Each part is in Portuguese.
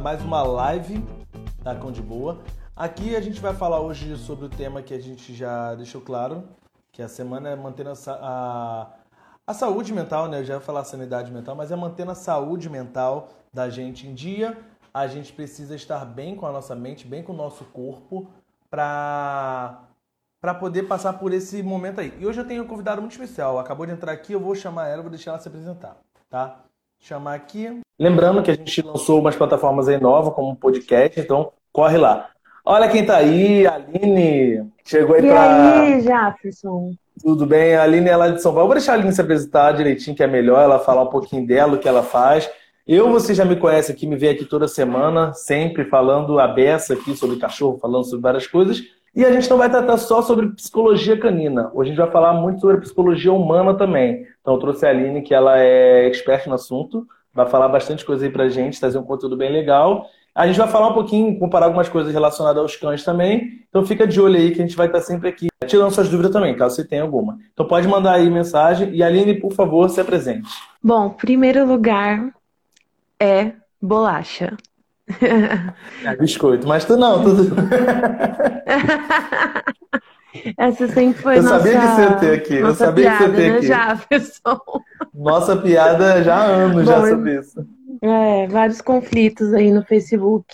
mais uma live da Cão de Boa. Aqui a gente vai falar hoje sobre o tema que a gente já deixou claro, que a semana é mantendo a, a, a saúde mental, né? Eu já ia falar sanidade mental, mas é mantendo a saúde mental da gente em dia. A gente precisa estar bem com a nossa mente, bem com o nosso corpo, para para poder passar por esse momento aí. E hoje eu tenho um convidado muito especial. Acabou de entrar aqui, eu vou chamar ela, vou deixar ela se apresentar, tá? Chamar aqui. Lembrando que a gente lançou umas plataformas aí novas, como um podcast, então corre lá. Olha quem tá aí, a Aline. Chegou aí e pra. aí, Jefferson? Tudo bem? A Aline é lá de São Paulo. Vou deixar a Aline se apresentar direitinho, que é melhor, ela falar um pouquinho dela, o que ela faz. Eu, você já me conhece aqui, me vê aqui toda semana, sempre falando a beça aqui sobre cachorro, falando sobre várias coisas. E a gente não vai tratar só sobre psicologia canina. Hoje a gente vai falar muito sobre psicologia humana também. Então eu trouxe a Aline, que ela é expert no assunto, vai falar bastante coisa aí pra gente, trazer um conteúdo bem legal. A gente vai falar um pouquinho, comparar algumas coisas relacionadas aos cães também. Então fica de olho aí que a gente vai estar sempre aqui, tirando suas dúvidas também, caso você tenha alguma. Então pode mandar aí mensagem. E Aline, por favor, se apresente. Bom, primeiro lugar é bolacha. É biscoito, mas tu não, tu... Essa sempre foi Eu nossa, sabia que você ia ter aqui. Eu sabia piada, que você ia ter aqui. Jefferson? Nossa piada já há anos já Bom, sobre isso. É, vários conflitos aí no Facebook.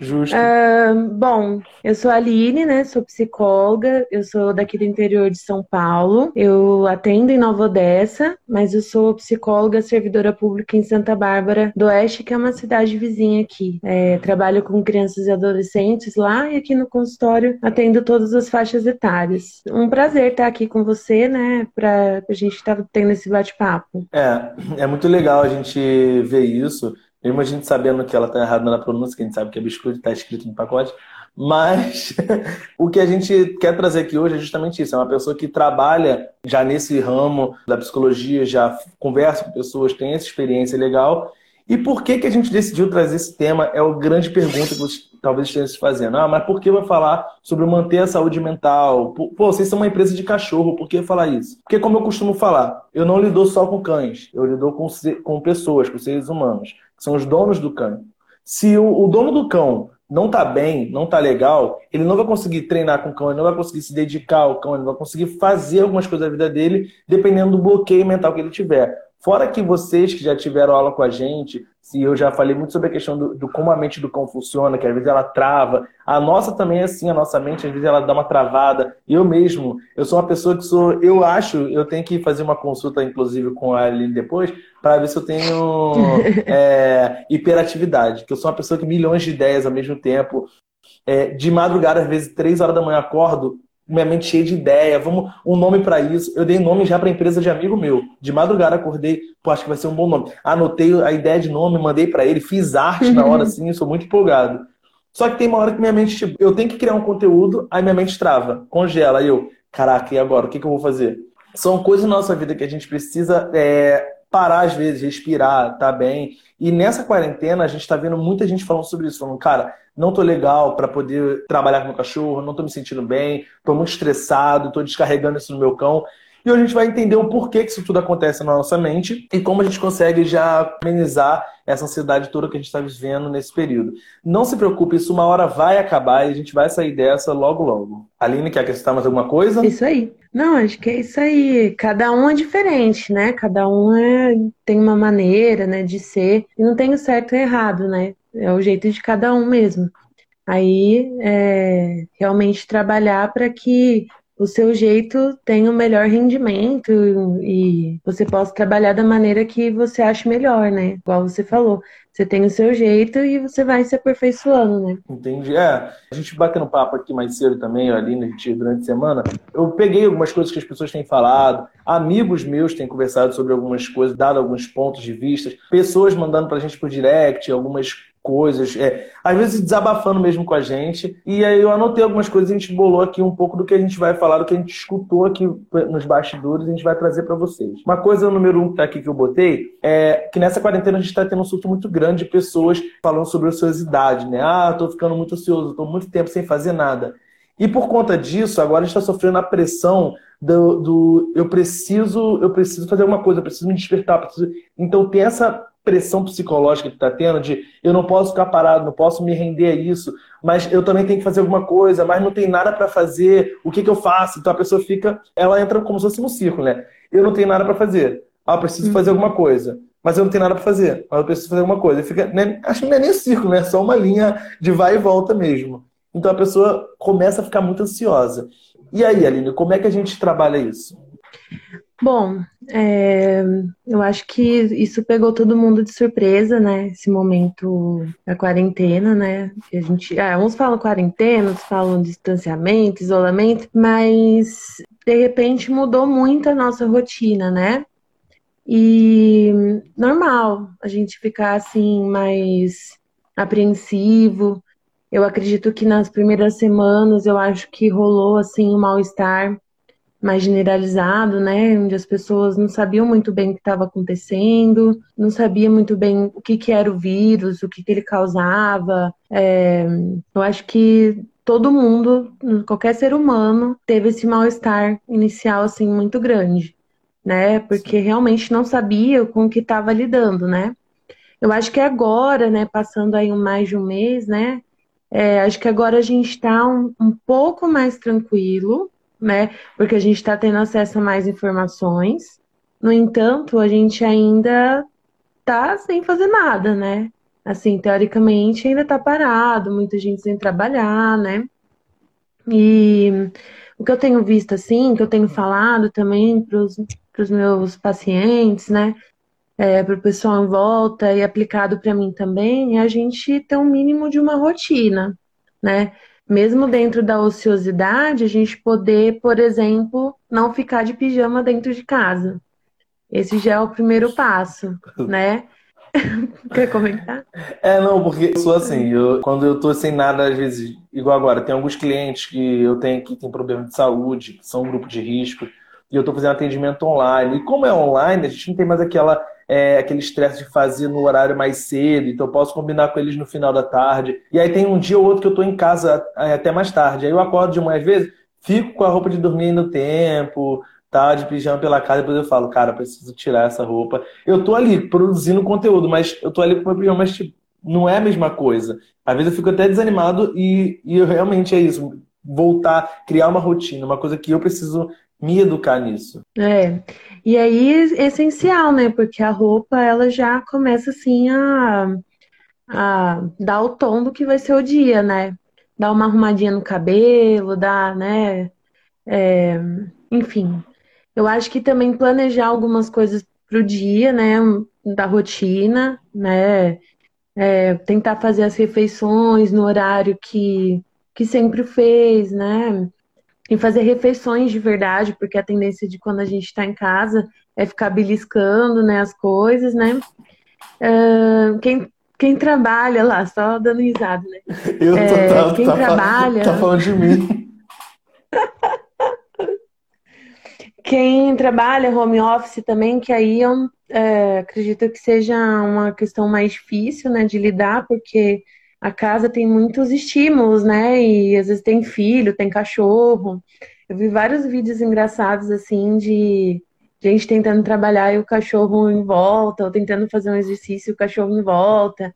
Justo. Ah, bom, eu sou a Aline, né? Sou psicóloga, eu sou daqui do interior de São Paulo. Eu atendo em Nova Odessa, mas eu sou psicóloga servidora pública em Santa Bárbara do Oeste, que é uma cidade vizinha aqui. É, trabalho com crianças e adolescentes lá e aqui no consultório atendo todas as faixas etárias. Um prazer estar aqui com você, né? Pra a gente estar tendo esse bate-papo. É, é muito legal a gente ver isso. Mesmo a gente sabendo que ela tá errada na pronúncia, que a gente sabe que é biscoito, tá escrito no pacote. Mas o que a gente quer trazer aqui hoje é justamente isso. É uma pessoa que trabalha já nesse ramo da psicologia, já conversa com pessoas, tem essa experiência legal. E por que, que a gente decidiu trazer esse tema? É a grande pergunta que vocês talvez estejam se fazendo. Ah, mas por que vai falar sobre manter a saúde mental? Pô, vocês são uma empresa de cachorro, por que falar isso? Porque, como eu costumo falar, eu não lido só com cães, eu lido com, com pessoas, com seres humanos, são os donos do cão. Se o, o dono do cão não tá bem, não tá legal, ele não vai conseguir treinar com o cão, ele não vai conseguir se dedicar ao cão, ele não vai conseguir fazer algumas coisas da vida dele, dependendo do bloqueio mental que ele tiver. Fora que vocês que já tiveram aula com a gente, se eu já falei muito sobre a questão do, do, como a mente do cão funciona, que às vezes ela trava. A nossa também é assim, a nossa mente às vezes ela dá uma travada. Eu mesmo, eu sou uma pessoa que sou, eu acho, eu tenho que fazer uma consulta, inclusive, com a Aline depois, para ver se eu tenho é, hiperatividade. Que eu sou uma pessoa que milhões de ideias ao mesmo tempo. É, de madrugada, às vezes, três horas da manhã, acordo, minha mente cheia de ideia, vamos um nome para isso. Eu dei nome já para empresa de amigo meu. De madrugada acordei, pô, acho que vai ser um bom nome. Anotei a ideia de nome, mandei para ele, fiz arte na hora assim, sou muito empolgado. Só que tem uma hora que minha mente, tipo, eu tenho que criar um conteúdo, aí minha mente trava, congela, aí eu, caraca, e agora? O que, que eu vou fazer? São coisas na nossa vida que a gente precisa é, parar às vezes, respirar, tá bem. E nessa quarentena a gente tá vendo muita gente falando sobre isso, falando, cara, não tô legal para poder trabalhar com meu cachorro, não tô me sentindo bem, tô muito estressado, tô descarregando isso no meu cão. E hoje a gente vai entender o porquê que isso tudo acontece na nossa mente e como a gente consegue já amenizar essa ansiedade toda que a gente está vivendo nesse período. Não se preocupe, isso uma hora vai acabar e a gente vai sair dessa logo, logo. Aline, quer acrescentar mais alguma coisa? Isso aí. Não, acho que é isso aí. Cada um é diferente, né? Cada um é... tem uma maneira, né, de ser. E não tem o certo e errado, né? É o jeito de cada um mesmo. Aí, é, realmente trabalhar para que o seu jeito tenha o melhor rendimento e você possa trabalhar da maneira que você acha melhor, né? Igual você falou. Você tem o seu jeito e você vai se aperfeiçoando, né? Entendi. É, a gente batendo papo aqui mais cedo também, ali na gente, durante a semana, eu peguei algumas coisas que as pessoas têm falado, amigos meus têm conversado sobre algumas coisas, dado alguns pontos de vista, pessoas mandando pra gente por direct, algumas coisas, é, às vezes desabafando mesmo com a gente. E aí eu anotei algumas coisas a gente bolou aqui um pouco do que a gente vai falar, do que a gente escutou aqui nos bastidores, a gente vai trazer para vocês. Uma coisa, número um que tá aqui que eu botei, é que nessa quarentena a gente está tendo um surto muito grande de pessoas falando sobre ociosidade, né? Ah, tô ficando muito ocioso, tô muito tempo sem fazer nada. E por conta disso, agora a gente está sofrendo a pressão do, do, eu preciso eu preciso fazer alguma coisa, eu preciso me despertar. Preciso... Então tem essa pressão psicológica que está tendo de eu não posso ficar parado, não posso me render a isso, mas eu também tenho que fazer alguma coisa, mas não tem nada para fazer, o que, que eu faço? Então a pessoa fica, ela entra como se fosse um círculo, né? Eu não tenho nada para fazer, ah, eu preciso fazer alguma coisa, mas eu não tenho nada para fazer, mas eu preciso fazer alguma coisa. Fica, né? Acho que não é nem círculo, né? É só uma linha de vai e volta mesmo. Então a pessoa começa a ficar muito ansiosa. E aí, Aline, como é que a gente trabalha isso? Bom, é, eu acho que isso pegou todo mundo de surpresa, né? Esse momento da quarentena, né? A gente, ah, uns falam quarentena, outros falam distanciamento, isolamento, mas de repente mudou muito a nossa rotina, né? E normal a gente ficar assim mais apreensivo. Eu acredito que nas primeiras semanas eu acho que rolou assim um mal-estar mais generalizado, né, onde as pessoas não sabiam muito bem o que estava acontecendo, não sabiam muito bem o que, que era o vírus, o que, que ele causava. É, eu acho que todo mundo, qualquer ser humano, teve esse mal-estar inicial assim muito grande, né, porque realmente não sabia com o que estava lidando, né. Eu acho que agora, né, passando aí mais de um mês, né, é, acho que agora a gente está um, um pouco mais tranquilo, né? Porque a gente está tendo acesso a mais informações. No entanto, a gente ainda está sem fazer nada, né? Assim, teoricamente ainda está parado, muita gente sem trabalhar, né? E o que eu tenho visto, assim, que eu tenho falado também para os meus pacientes, né? É, para o pessoal em volta e aplicado para mim também, é a gente ter um mínimo de uma rotina, né? Mesmo dentro da ociosidade, a gente poder, por exemplo, não ficar de pijama dentro de casa. Esse já é o primeiro passo, né? Quer comentar? É, não, porque eu sou assim, eu, quando eu tô sem nada, às vezes, igual agora, tem alguns clientes que eu tenho que tem problema de saúde, que são um grupo de risco, e eu tô fazendo atendimento online. E como é online, a gente não tem mais aquela é, aquele estresse de fazer no horário mais cedo, então eu posso combinar com eles no final da tarde. E aí tem um dia ou outro que eu estou em casa é, até mais tarde. Aí eu acordo de às vezes, fico com a roupa de dormir no tempo, tá, de pijama pela casa, depois eu falo, cara, preciso tirar essa roupa. Eu tô ali produzindo conteúdo, mas eu tô ali com o meu pijama, mas tipo, não é a mesma coisa. Às vezes eu fico até desanimado e, e eu, realmente é isso. Voltar, criar uma rotina, uma coisa que eu preciso me educar nisso. É. E aí é essencial, né? Porque a roupa ela já começa assim a, a dar o tom do que vai ser o dia, né? Dar uma arrumadinha no cabelo, dar, né? É, enfim. Eu acho que também planejar algumas coisas pro dia, né? Da rotina, né? É, tentar fazer as refeições no horário que, que sempre fez, né? Em fazer refeições de verdade, porque a tendência de quando a gente está em casa é ficar beliscando né, as coisas, né? Uh, quem, quem trabalha lá, só dando risada, né? Eu tô, é, tá, quem tá, trabalha. Tá falando de mim. quem trabalha home office também, que aí eu é, acredito que seja uma questão mais difícil né, de lidar, porque a casa tem muitos estímulos, né? E às vezes tem filho, tem cachorro. Eu vi vários vídeos engraçados assim de gente tentando trabalhar e o cachorro em volta, ou tentando fazer um exercício e o cachorro em volta.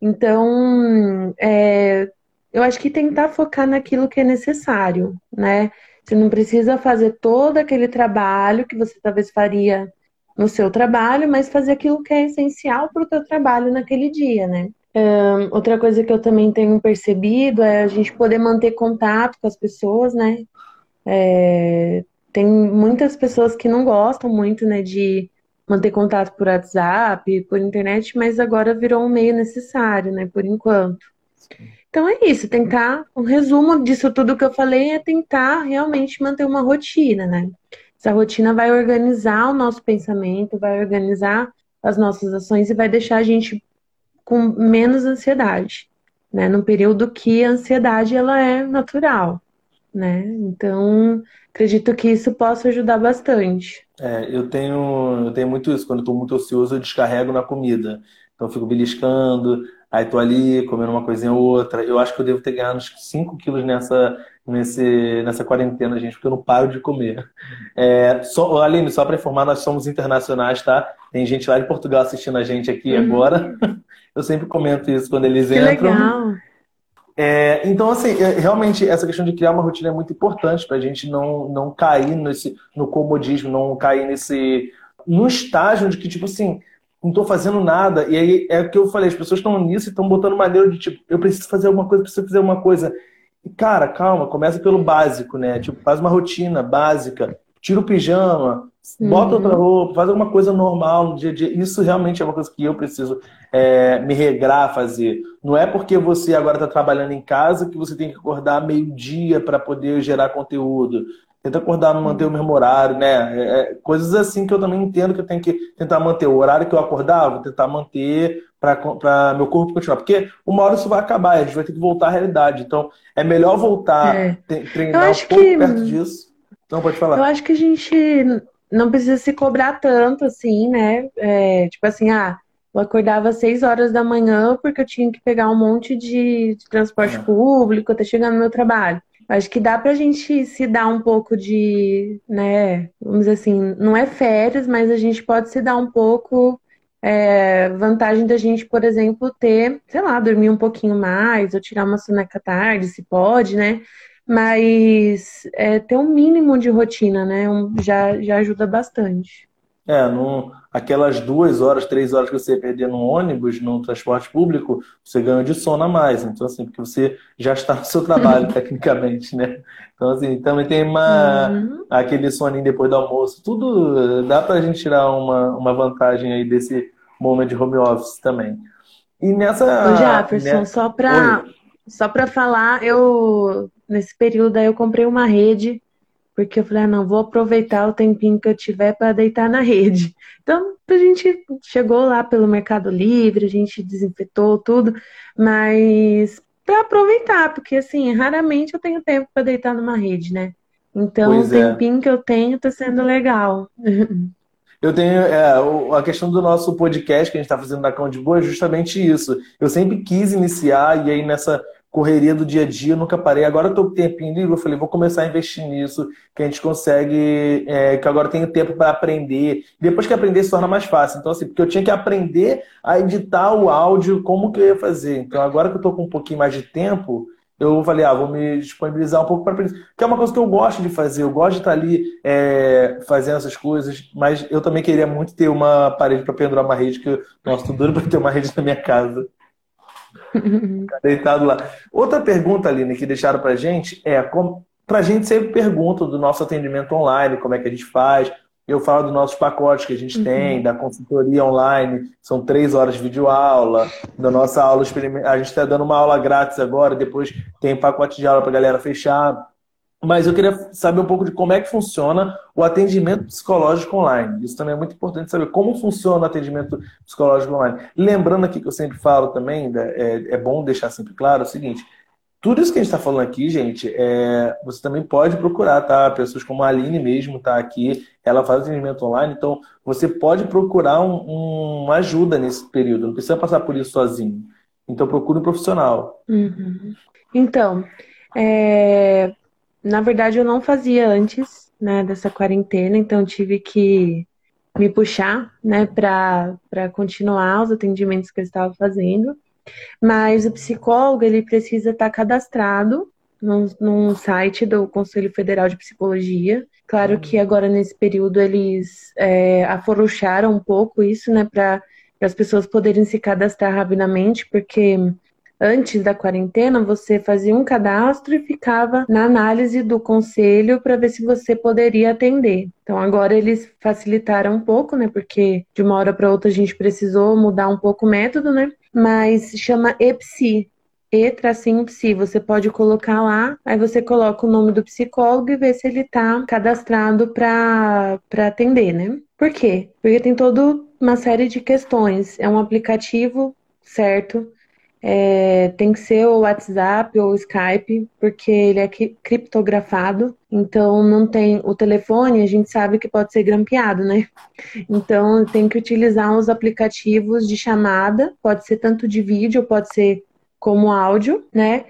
Então, é, eu acho que tentar focar naquilo que é necessário, né? Você não precisa fazer todo aquele trabalho que você talvez faria no seu trabalho, mas fazer aquilo que é essencial para o seu trabalho naquele dia, né? Um, outra coisa que eu também tenho percebido é a gente poder manter contato com as pessoas, né? É, tem muitas pessoas que não gostam muito, né, de manter contato por WhatsApp, por internet, mas agora virou um meio necessário, né, por enquanto. Então é isso, tentar, um resumo disso tudo que eu falei é tentar realmente manter uma rotina, né? Essa rotina vai organizar o nosso pensamento, vai organizar as nossas ações e vai deixar a gente com menos ansiedade, né? Num período que a ansiedade ela é natural, né? Então, acredito que isso possa ajudar bastante. É, eu tenho, eu tenho muito isso. Quando estou muito ocioso, eu descarrego na comida. Então fico beliscando, aí tô ali comendo uma coisinha ou outra. Eu acho que eu devo ter ganhado uns 5 quilos nessa, nesse, nessa quarentena, gente, porque eu não paro de comer. É, só, Aline, só para informar, nós somos internacionais, tá? Tem gente lá de Portugal assistindo a gente aqui uhum. agora. Eu sempre comento isso quando eles que entram. Legal. É, então, assim, é, realmente, essa questão de criar uma rotina é muito importante para a gente não, não cair nesse, no comodismo, não cair nesse. no estágio de que, tipo assim, não estou fazendo nada. E aí é o que eu falei, as pessoas estão nisso e estão botando maneira de, tipo, eu preciso fazer alguma coisa, preciso fazer alguma coisa. E, cara, calma, começa pelo básico, né? Tipo, faz uma rotina básica, tira o pijama, bota outra uhum. roupa, faz alguma coisa normal no dia a dia. Isso realmente é uma coisa que eu preciso é, me regrar a fazer. Não é porque você agora está trabalhando em casa que você tem que acordar meio-dia para poder gerar conteúdo. Tenta acordar, manter o mesmo horário, né? É, é, coisas assim que eu também entendo que eu tenho que tentar manter. O horário que eu acordava, tentar manter para meu corpo continuar. Porque uma hora isso vai acabar, a gente vai ter que voltar à realidade. Então, é melhor voltar, é. treinar um pouco que... perto disso. Não, pode falar. Eu acho que a gente não precisa se cobrar tanto, assim, né? É, tipo assim, ah, eu acordava às 6 horas da manhã porque eu tinha que pegar um monte de, de transporte é. público até chegar no meu trabalho. Acho que dá pra gente se dar um pouco de, né, vamos dizer assim, não é férias, mas a gente pode se dar um pouco é, vantagem da gente, por exemplo, ter, sei lá, dormir um pouquinho mais, ou tirar uma soneca tarde, se pode, né? Mas é, ter um mínimo de rotina, né? Um, já, já ajuda bastante. É, no, aquelas duas horas, três horas que você perder no ônibus, no transporte público, você ganha de sono a mais. Então, assim, porque você já está no seu trabalho, tecnicamente, né? Então, assim, também tem uma, uhum. aquele soninho depois do almoço. Tudo dá para a gente tirar uma, uma vantagem aí desse momento de home office também. E nessa. Ô, Jefferson, né? só para só para falar, eu nesse período aí eu comprei uma rede porque eu falei, ah, não, vou aproveitar o tempinho que eu tiver para deitar na rede. Então, a gente chegou lá pelo Mercado Livre, a gente desinfetou tudo, mas para aproveitar, porque assim, raramente eu tenho tempo para deitar numa rede, né? Então, pois o é. tempinho que eu tenho está sendo legal. Eu tenho é, a questão do nosso podcast que a gente está fazendo na Cão de Boa é justamente isso. Eu sempre quis iniciar, e aí nessa correria do dia a dia, nunca parei. Agora eu tô com tempinho livre, eu falei, vou começar a investir nisso, que a gente consegue, é, que agora eu tenho tempo para aprender. Depois que aprender se torna mais fácil. Então, assim, porque eu tinha que aprender a editar o áudio, como que eu ia fazer. Então, agora que eu tô com um pouquinho mais de tempo, eu falei, ah, vou me disponibilizar um pouco para aprender. Que é uma coisa que eu gosto de fazer, eu gosto de estar ali é, fazendo essas coisas, mas eu também queria muito ter uma parede para pendurar uma rede, que, nossa, tô duro para ter uma rede na minha casa. deitado lá. Outra pergunta, Aline, que deixaram pra gente é: como, pra gente sempre pergunta do nosso atendimento online, como é que a gente faz. Eu falo dos nossos pacotes que a gente uhum. tem, da consultoria online, são três horas de videoaula, da nossa aula experimental. A gente está dando uma aula grátis agora, depois tem pacote de aula para galera fechar. Mas eu queria saber um pouco de como é que funciona o atendimento psicológico online. Isso também é muito importante saber como funciona o atendimento psicológico online. Lembrando aqui que eu sempre falo também, né, é, é bom deixar sempre claro o seguinte: tudo isso que a gente está falando aqui, gente, é, você também pode procurar, tá? Pessoas como a Aline mesmo está aqui, ela faz atendimento online, então você pode procurar um, um, uma ajuda nesse período, não precisa passar por isso sozinho. Então procure um profissional. Uhum. Então, é, na verdade, eu não fazia antes, né, dessa quarentena, então tive que me puxar, né, para continuar os atendimentos que eu estava fazendo. Mas o psicólogo, ele precisa estar cadastrado num, num site do Conselho Federal de Psicologia. Claro que agora, nesse período, eles é, afrouxaram um pouco isso, né, para as pessoas poderem se cadastrar rapidamente, porque Antes da quarentena, você fazia um cadastro e ficava na análise do conselho para ver se você poderia atender. Então agora eles facilitaram um pouco, né? Porque de uma hora para outra a gente precisou mudar um pouco o método, né? Mas chama EPSI, e-tracinho psi. Você pode colocar lá, aí você coloca o nome do psicólogo e vê se ele está cadastrado para atender, né? Por quê? Porque tem toda uma série de questões. É um aplicativo, certo? É, tem que ser o WhatsApp ou o Skype, porque ele é criptografado, então não tem o telefone, a gente sabe que pode ser grampeado, né? Então tem que utilizar os aplicativos de chamada, pode ser tanto de vídeo, pode ser como áudio, né?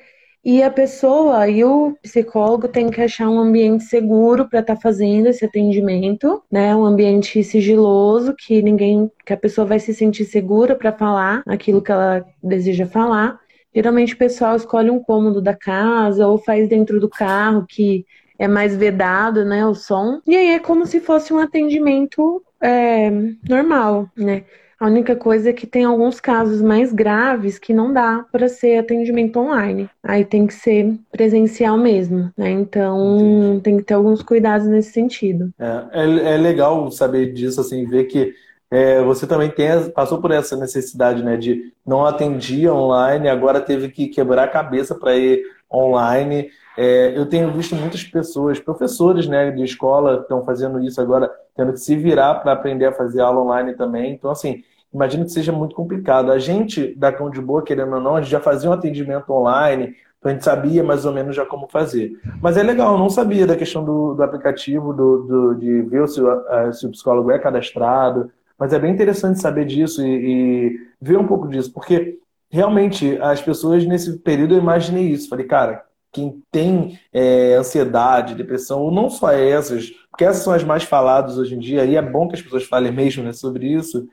E a pessoa e o psicólogo tem que achar um ambiente seguro para estar tá fazendo esse atendimento, né? Um ambiente sigiloso que ninguém, que a pessoa vai se sentir segura para falar aquilo que ela deseja falar. Geralmente o pessoal escolhe um cômodo da casa ou faz dentro do carro que é mais vedado, né, o som. E aí é como se fosse um atendimento é, normal, né? A única coisa é que tem alguns casos mais graves que não dá para ser atendimento online. Aí tem que ser presencial mesmo, né? Então Entendi. tem que ter alguns cuidados nesse sentido. É, é, é legal saber disso, assim, ver que é, você também tem, passou por essa necessidade, né, de não atendia online, agora teve que quebrar a cabeça para ir online. É, eu tenho visto muitas pessoas, professores né, de escola, estão fazendo isso agora, tendo que se virar para aprender a fazer aula online também. Então, assim, imagino que seja muito complicado. A gente, da Cão de Boa, querendo ou não, a gente já fazia um atendimento online, então a gente sabia mais ou menos já como fazer. Mas é legal, eu não sabia da questão do, do aplicativo, do, do, de ver se o, se o psicólogo é cadastrado. Mas é bem interessante saber disso e, e ver um pouco disso, porque realmente as pessoas nesse período eu imaginei isso. Falei, cara, quem tem é, ansiedade, depressão, ou não só essas, porque essas são as mais faladas hoje em dia, e é bom que as pessoas falem mesmo né, sobre isso,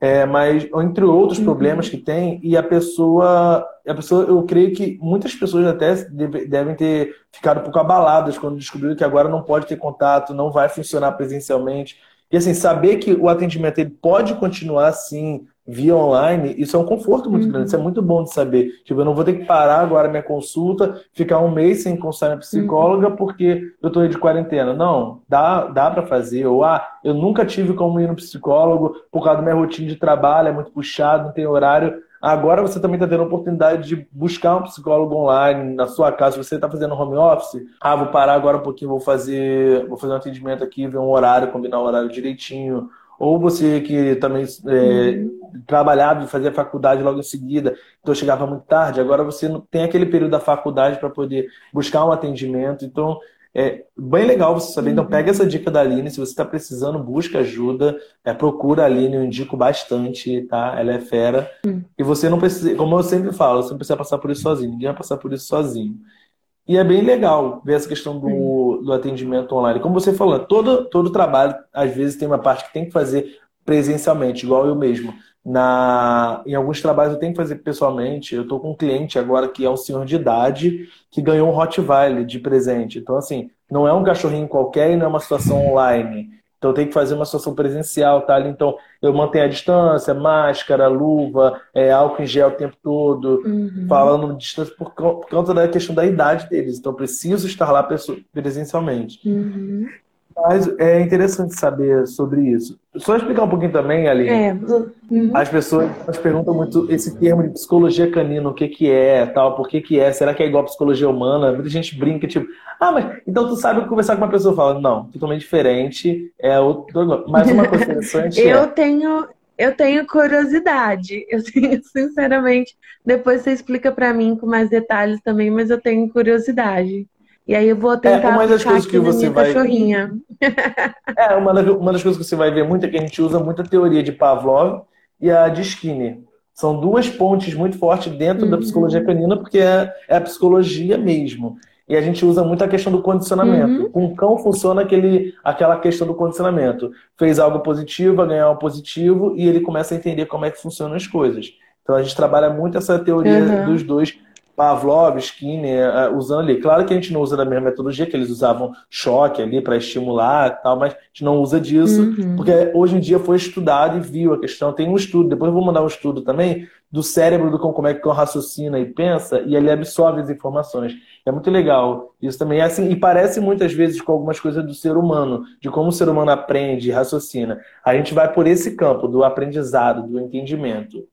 é, mas entre outros uhum. problemas que tem, e a pessoa, a pessoa, eu creio que muitas pessoas até devem ter ficado um pouco abaladas quando descobriram que agora não pode ter contato, não vai funcionar presencialmente. E assim, saber que o atendimento ele pode continuar assim, via online, isso é um conforto muito uhum. grande, isso é muito bom de saber. Tipo, eu não vou ter que parar agora minha consulta, ficar um mês sem consultar minha psicóloga uhum. porque eu estou de quarentena. Não, dá, dá para fazer. Ou, ah, eu nunca tive como ir no psicólogo por causa da minha rotina de trabalho, é muito puxado, não tem horário. Agora você também está tendo a oportunidade de buscar um psicólogo online na sua casa. Se você está fazendo home office, ah, vou parar agora um pouquinho, vou fazer, vou fazer um atendimento aqui, ver um horário, combinar o horário direitinho ou você que também é, uhum. trabalhava e fazia faculdade logo em seguida, então chegava muito tarde, agora você não tem aquele período da faculdade para poder buscar um atendimento. Então, é bem legal você saber. Então, pega essa dica da Aline. Se você está precisando, busca ajuda. É, procura a Aline, eu indico bastante, tá? Ela é fera. Uhum. E você não precisa, como eu sempre falo, você não precisa passar por isso sozinho. Ninguém vai passar por isso sozinho. E é bem legal ver essa questão do, do atendimento online. Como você falou, todo, todo trabalho, às vezes, tem uma parte que tem que fazer presencialmente, igual eu mesmo. Na, em alguns trabalhos eu tenho que fazer pessoalmente. Eu estou com um cliente agora que é um senhor de idade que ganhou um Rottweiler de presente. Então, assim, não é um cachorrinho qualquer e não é uma situação online. Então eu tenho que fazer uma situação presencial, tá? Então eu mantenho a distância, máscara, luva, é, álcool em gel o tempo todo, uhum. falando distância por, por conta da questão da idade deles. Então preciso estar lá presencialmente. Uhum. Mas é interessante saber sobre isso. Só explicar um pouquinho também, ali. É. Uhum. As pessoas perguntam muito esse termo de psicologia canina, o que que é, tal, por que que é, será que é igual a psicologia humana? Muita gente brinca, tipo, ah, mas então tu sabe conversar com uma pessoa fala, não, totalmente diferente, é outro. Mas uma coisa interessante. eu é... tenho. Eu tenho curiosidade, eu tenho, sinceramente, depois você explica para mim com mais detalhes também, mas eu tenho curiosidade. E aí eu vou tentar é, uma das coisas que você vai cachorrinha. É, uma, das, uma das coisas que você vai ver muito é que a gente usa muita teoria de Pavlov e a de Skinner. São duas pontes muito fortes dentro uhum. da psicologia canina, porque é, é, a psicologia mesmo. E a gente usa muito a questão do condicionamento. Uhum. Com o cão funciona aquele, aquela questão do condicionamento. Fez algo positivo, vai ganhar um positivo, e ele começa a entender como é que funcionam as coisas. Então a gente trabalha muito essa teoria uhum. dos dois Pavlov, Skinner, eh, usando ali. Claro que a gente não usa da mesma metodologia, que eles usavam choque ali para estimular e tal, mas a gente não usa disso, uhum. porque hoje em dia foi estudado e viu a questão. Tem um estudo, depois eu vou mandar um estudo também, do cérebro do cão, como é que o cão raciocina e pensa, e ele absorve as informações. É muito legal. Isso também é assim, e parece muitas vezes com algumas coisas do ser humano, de como o ser humano aprende e raciocina. A gente vai por esse campo do aprendizado, do entendimento.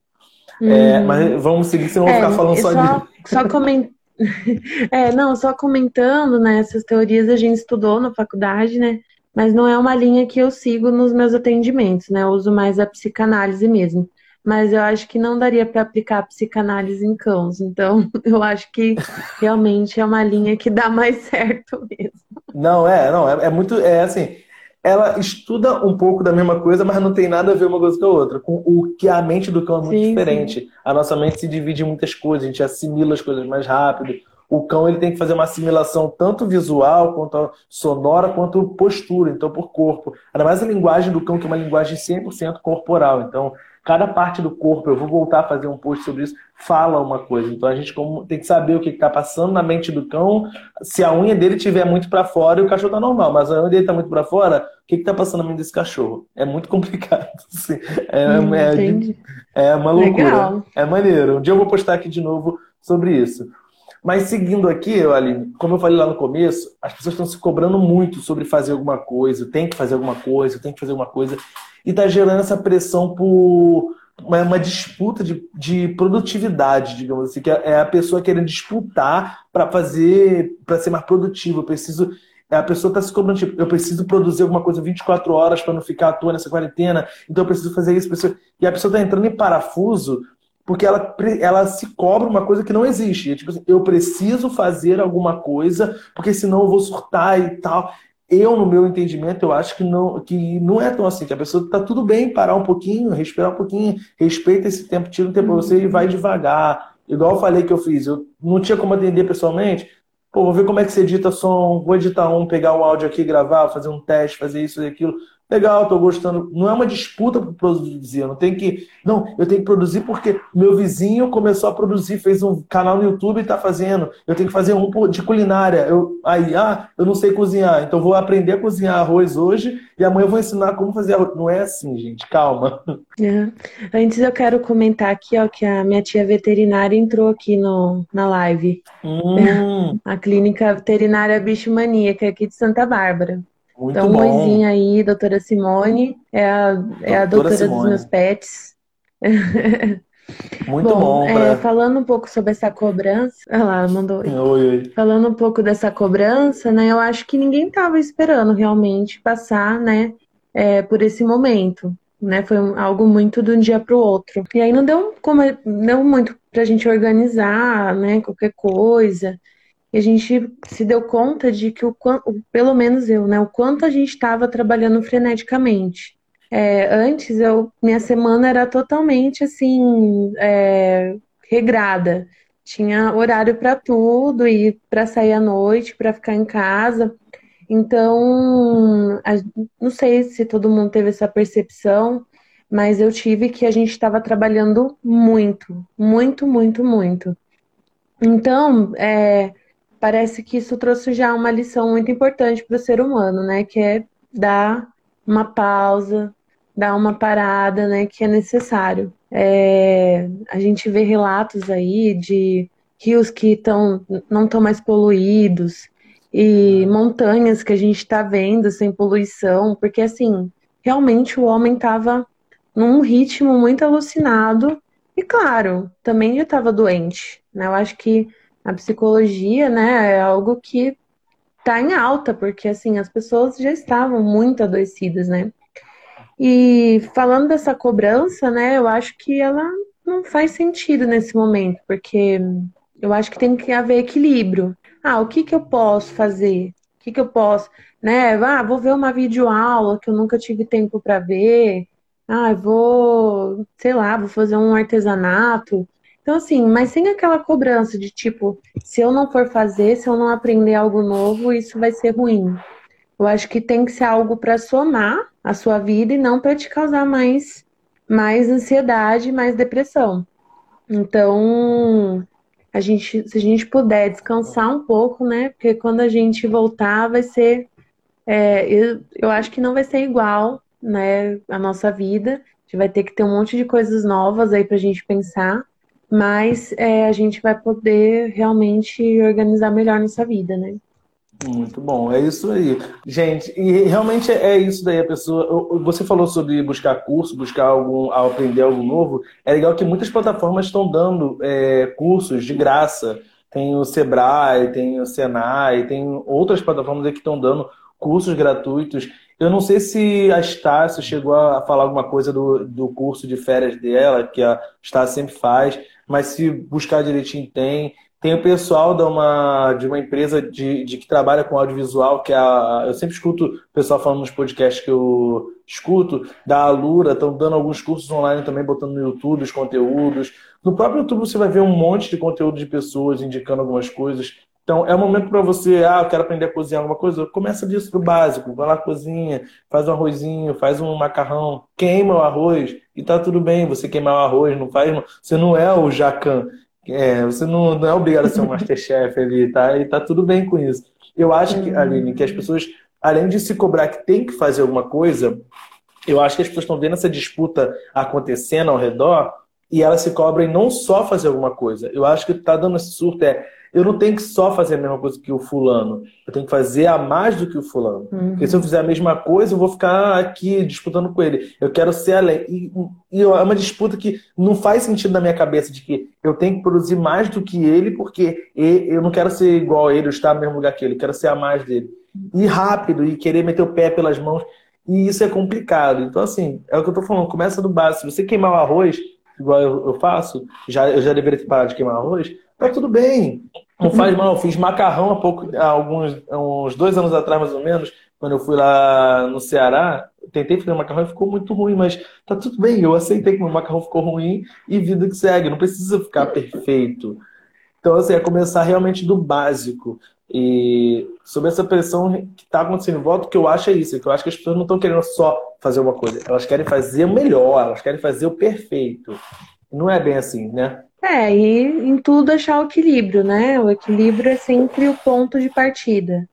É, uhum. mas vamos seguir, senão é, vou ficar falando só, só disso. Só coment... é, não, só comentando, né? Essas teorias a gente estudou na faculdade, né? Mas não é uma linha que eu sigo nos meus atendimentos, né? Eu uso mais a psicanálise mesmo. mas eu acho que não daria para aplicar psicanálise em cães. Então, eu acho que realmente é uma linha que dá mais certo mesmo. Não, é, não, é, é muito, é assim, ela estuda um pouco da mesma coisa, mas não tem nada a ver uma coisa com a outra. Com o que a mente do cão é muito sim, diferente. Sim. A nossa mente se divide em muitas coisas, a gente assimila as coisas mais rápido. O cão ele tem que fazer uma assimilação tanto visual, quanto sonora, quanto postura, então por corpo. Ainda mais a linguagem do cão, que é uma linguagem 100% corporal. Então, cada parte do corpo, eu vou voltar a fazer um post sobre isso, fala uma coisa. Então a gente tem que saber o que está passando na mente do cão. Se a unha dele estiver muito para fora, o cachorro está normal, mas a unha dele está muito para fora, o que está passando na mente desse cachorro? É muito complicado. Assim. É, hum, é, é, uma loucura. Legal. É maneiro. Um dia eu vou postar aqui de novo sobre isso. Mas seguindo aqui, Aline, como eu falei lá no começo, as pessoas estão se cobrando muito sobre fazer alguma coisa, tem que fazer alguma coisa, tem que fazer alguma coisa e está gerando essa pressão por uma, uma disputa de, de, produtividade, digamos assim, que é, é a pessoa querendo disputar para fazer, para ser mais produtivo. Eu preciso a pessoa está se cobrando, tipo, eu preciso produzir alguma coisa 24 horas para não ficar à toa nessa quarentena, então eu preciso fazer isso. Preciso... E a pessoa está entrando em parafuso porque ela, ela se cobra uma coisa que não existe. É tipo assim, eu preciso fazer alguma coisa, porque senão eu vou surtar e tal eu, no meu entendimento, eu acho que não, que não é tão assim, que a pessoa está tudo bem parar um pouquinho, respirar um pouquinho, respeita esse tempo, tira um tempo para você e vai devagar. Igual eu falei que eu fiz, eu não tinha como atender pessoalmente. Pô, vou ver como é que você edita som, vou editar um, pegar o áudio aqui, gravar, fazer um teste, fazer isso e aquilo legal, estou gostando. Não é uma disputa para produzir. Eu não tenho que. Não, eu tenho que produzir porque meu vizinho começou a produzir, fez um canal no YouTube e está fazendo. Eu tenho que fazer um de culinária. Eu, aí, ah, eu não sei cozinhar, então vou aprender a cozinhar arroz hoje e amanhã eu vou ensinar como fazer arroz. Não é assim, gente. Calma. É. Antes eu quero comentar aqui, ó, que a minha tia veterinária entrou aqui no, na live. Hum. A clínica veterinária Bicho Maníaca aqui de Santa Bárbara. Muito então, bom. moizinha aí, doutora Simone, é a, é a doutora dos meus pets. Muito bom. bom pra... é, falando um pouco sobre essa cobrança. Olha lá, mandou. Oi, oi. Falando um pouco dessa cobrança, né? Eu acho que ninguém estava esperando realmente passar, né? É, por esse momento. Né, foi algo muito de um dia para o outro. E aí não deu, como, não muito para a gente organizar, né, qualquer coisa. E a gente se deu conta de que, o, pelo menos eu, né, o quanto a gente estava trabalhando freneticamente. É, antes, eu, minha semana era totalmente assim, é, regrada. Tinha horário para tudo e para sair à noite, para ficar em casa. Então, não sei se todo mundo teve essa percepção, mas eu tive que a gente estava trabalhando muito, muito, muito, muito. Então, é, parece que isso trouxe já uma lição muito importante para o ser humano, né? Que é dar uma pausa, dar uma parada, né? Que é necessário. É, a gente vê relatos aí de rios que tão, não estão mais poluídos e montanhas que a gente está vendo sem poluição, porque assim, realmente o homem estava num ritmo muito alucinado e claro, também já estava doente, né? Eu acho que a psicologia, né, é algo que está em alta, porque assim, as pessoas já estavam muito adoecidas, né? E falando dessa cobrança, né, eu acho que ela não faz sentido nesse momento, porque eu acho que tem que haver equilíbrio. Ah, o que que eu posso fazer? O que que eu posso, né? Ah, vou ver uma videoaula que eu nunca tive tempo para ver. Ah, vou, sei lá, vou fazer um artesanato. Então, assim, mas sem aquela cobrança de tipo, se eu não for fazer, se eu não aprender algo novo, isso vai ser ruim. Eu acho que tem que ser algo para somar a sua vida e não para te causar mais, mais ansiedade, mais depressão. Então, a gente, se a gente puder descansar um pouco, né? Porque quando a gente voltar, vai ser. É, eu, eu acho que não vai ser igual, né? A nossa vida. A gente vai ter que ter um monte de coisas novas aí pra gente pensar mas é, a gente vai poder realmente organizar melhor nossa vida, né? Muito bom, é isso aí. Gente, e realmente é isso daí, a pessoa. Você falou sobre buscar curso, buscar algum, aprender algo novo. É legal que muitas plataformas estão dando é, cursos de graça. Tem o Sebrae, tem o Senai, tem outras plataformas que estão dando cursos gratuitos. Eu não sei se a Estácio chegou a falar alguma coisa do, do curso de férias dela, que a Estácio sempre faz, mas se buscar direitinho tem. Tem o pessoal de uma, de uma empresa de, de que trabalha com audiovisual, que é a, eu sempre escuto o pessoal falando nos podcasts que eu escuto, da Alura, estão dando alguns cursos online também, botando no YouTube os conteúdos. No próprio YouTube você vai ver um monte de conteúdo de pessoas indicando algumas coisas. Então, é o momento para você, ah, eu quero aprender a cozinhar alguma coisa, começa disso do básico, vai lá cozinha, faz um arrozinho, faz um macarrão, queima o arroz e tá tudo bem, você queimar o arroz, não faz, você não é o jacan, é, você não, não é obrigado a ser um masterchef ali, tá? E tá tudo bem com isso. Eu acho que, Aline, que as pessoas, além de se cobrar que tem que fazer alguma coisa, eu acho que as pessoas estão vendo essa disputa acontecendo ao redor e elas se cobram em não só fazer alguma coisa. Eu acho que está dando esse surto é eu não tenho que só fazer a mesma coisa que o fulano. Eu tenho que fazer a mais do que o fulano. Uhum. Porque se eu fizer a mesma coisa, eu vou ficar aqui disputando com ele. Eu quero ser além. E, e é uma disputa que não faz sentido na minha cabeça de que eu tenho que produzir mais do que ele, porque eu não quero ser igual a ele, ou estar no mesmo lugar que ele. Eu quero ser a mais dele. E rápido, e querer meter o pé pelas mãos. E isso é complicado. Então, assim, é o que eu tô falando. Começa do básico. Se você queimar o arroz, igual eu, eu faço, já, eu já deveria ter parado de queimar arroz, Tá tudo bem. Não faz mal. Eu fiz macarrão há pouco, há alguns uns dois anos atrás, mais ou menos, quando eu fui lá no Ceará. Tentei fazer macarrão e ficou muito ruim, mas tá tudo bem. Eu aceitei que meu macarrão ficou ruim e vida que segue. Não precisa ficar perfeito. Então, assim, é começar realmente do básico. E sobre essa pressão que está acontecendo em volta, o que eu acho é isso, que eu acho que as pessoas não estão querendo só fazer uma coisa, elas querem fazer o melhor, elas querem fazer o perfeito. Não é bem assim, né? É, e em tudo achar o equilíbrio, né? O equilíbrio é sempre o ponto de partida,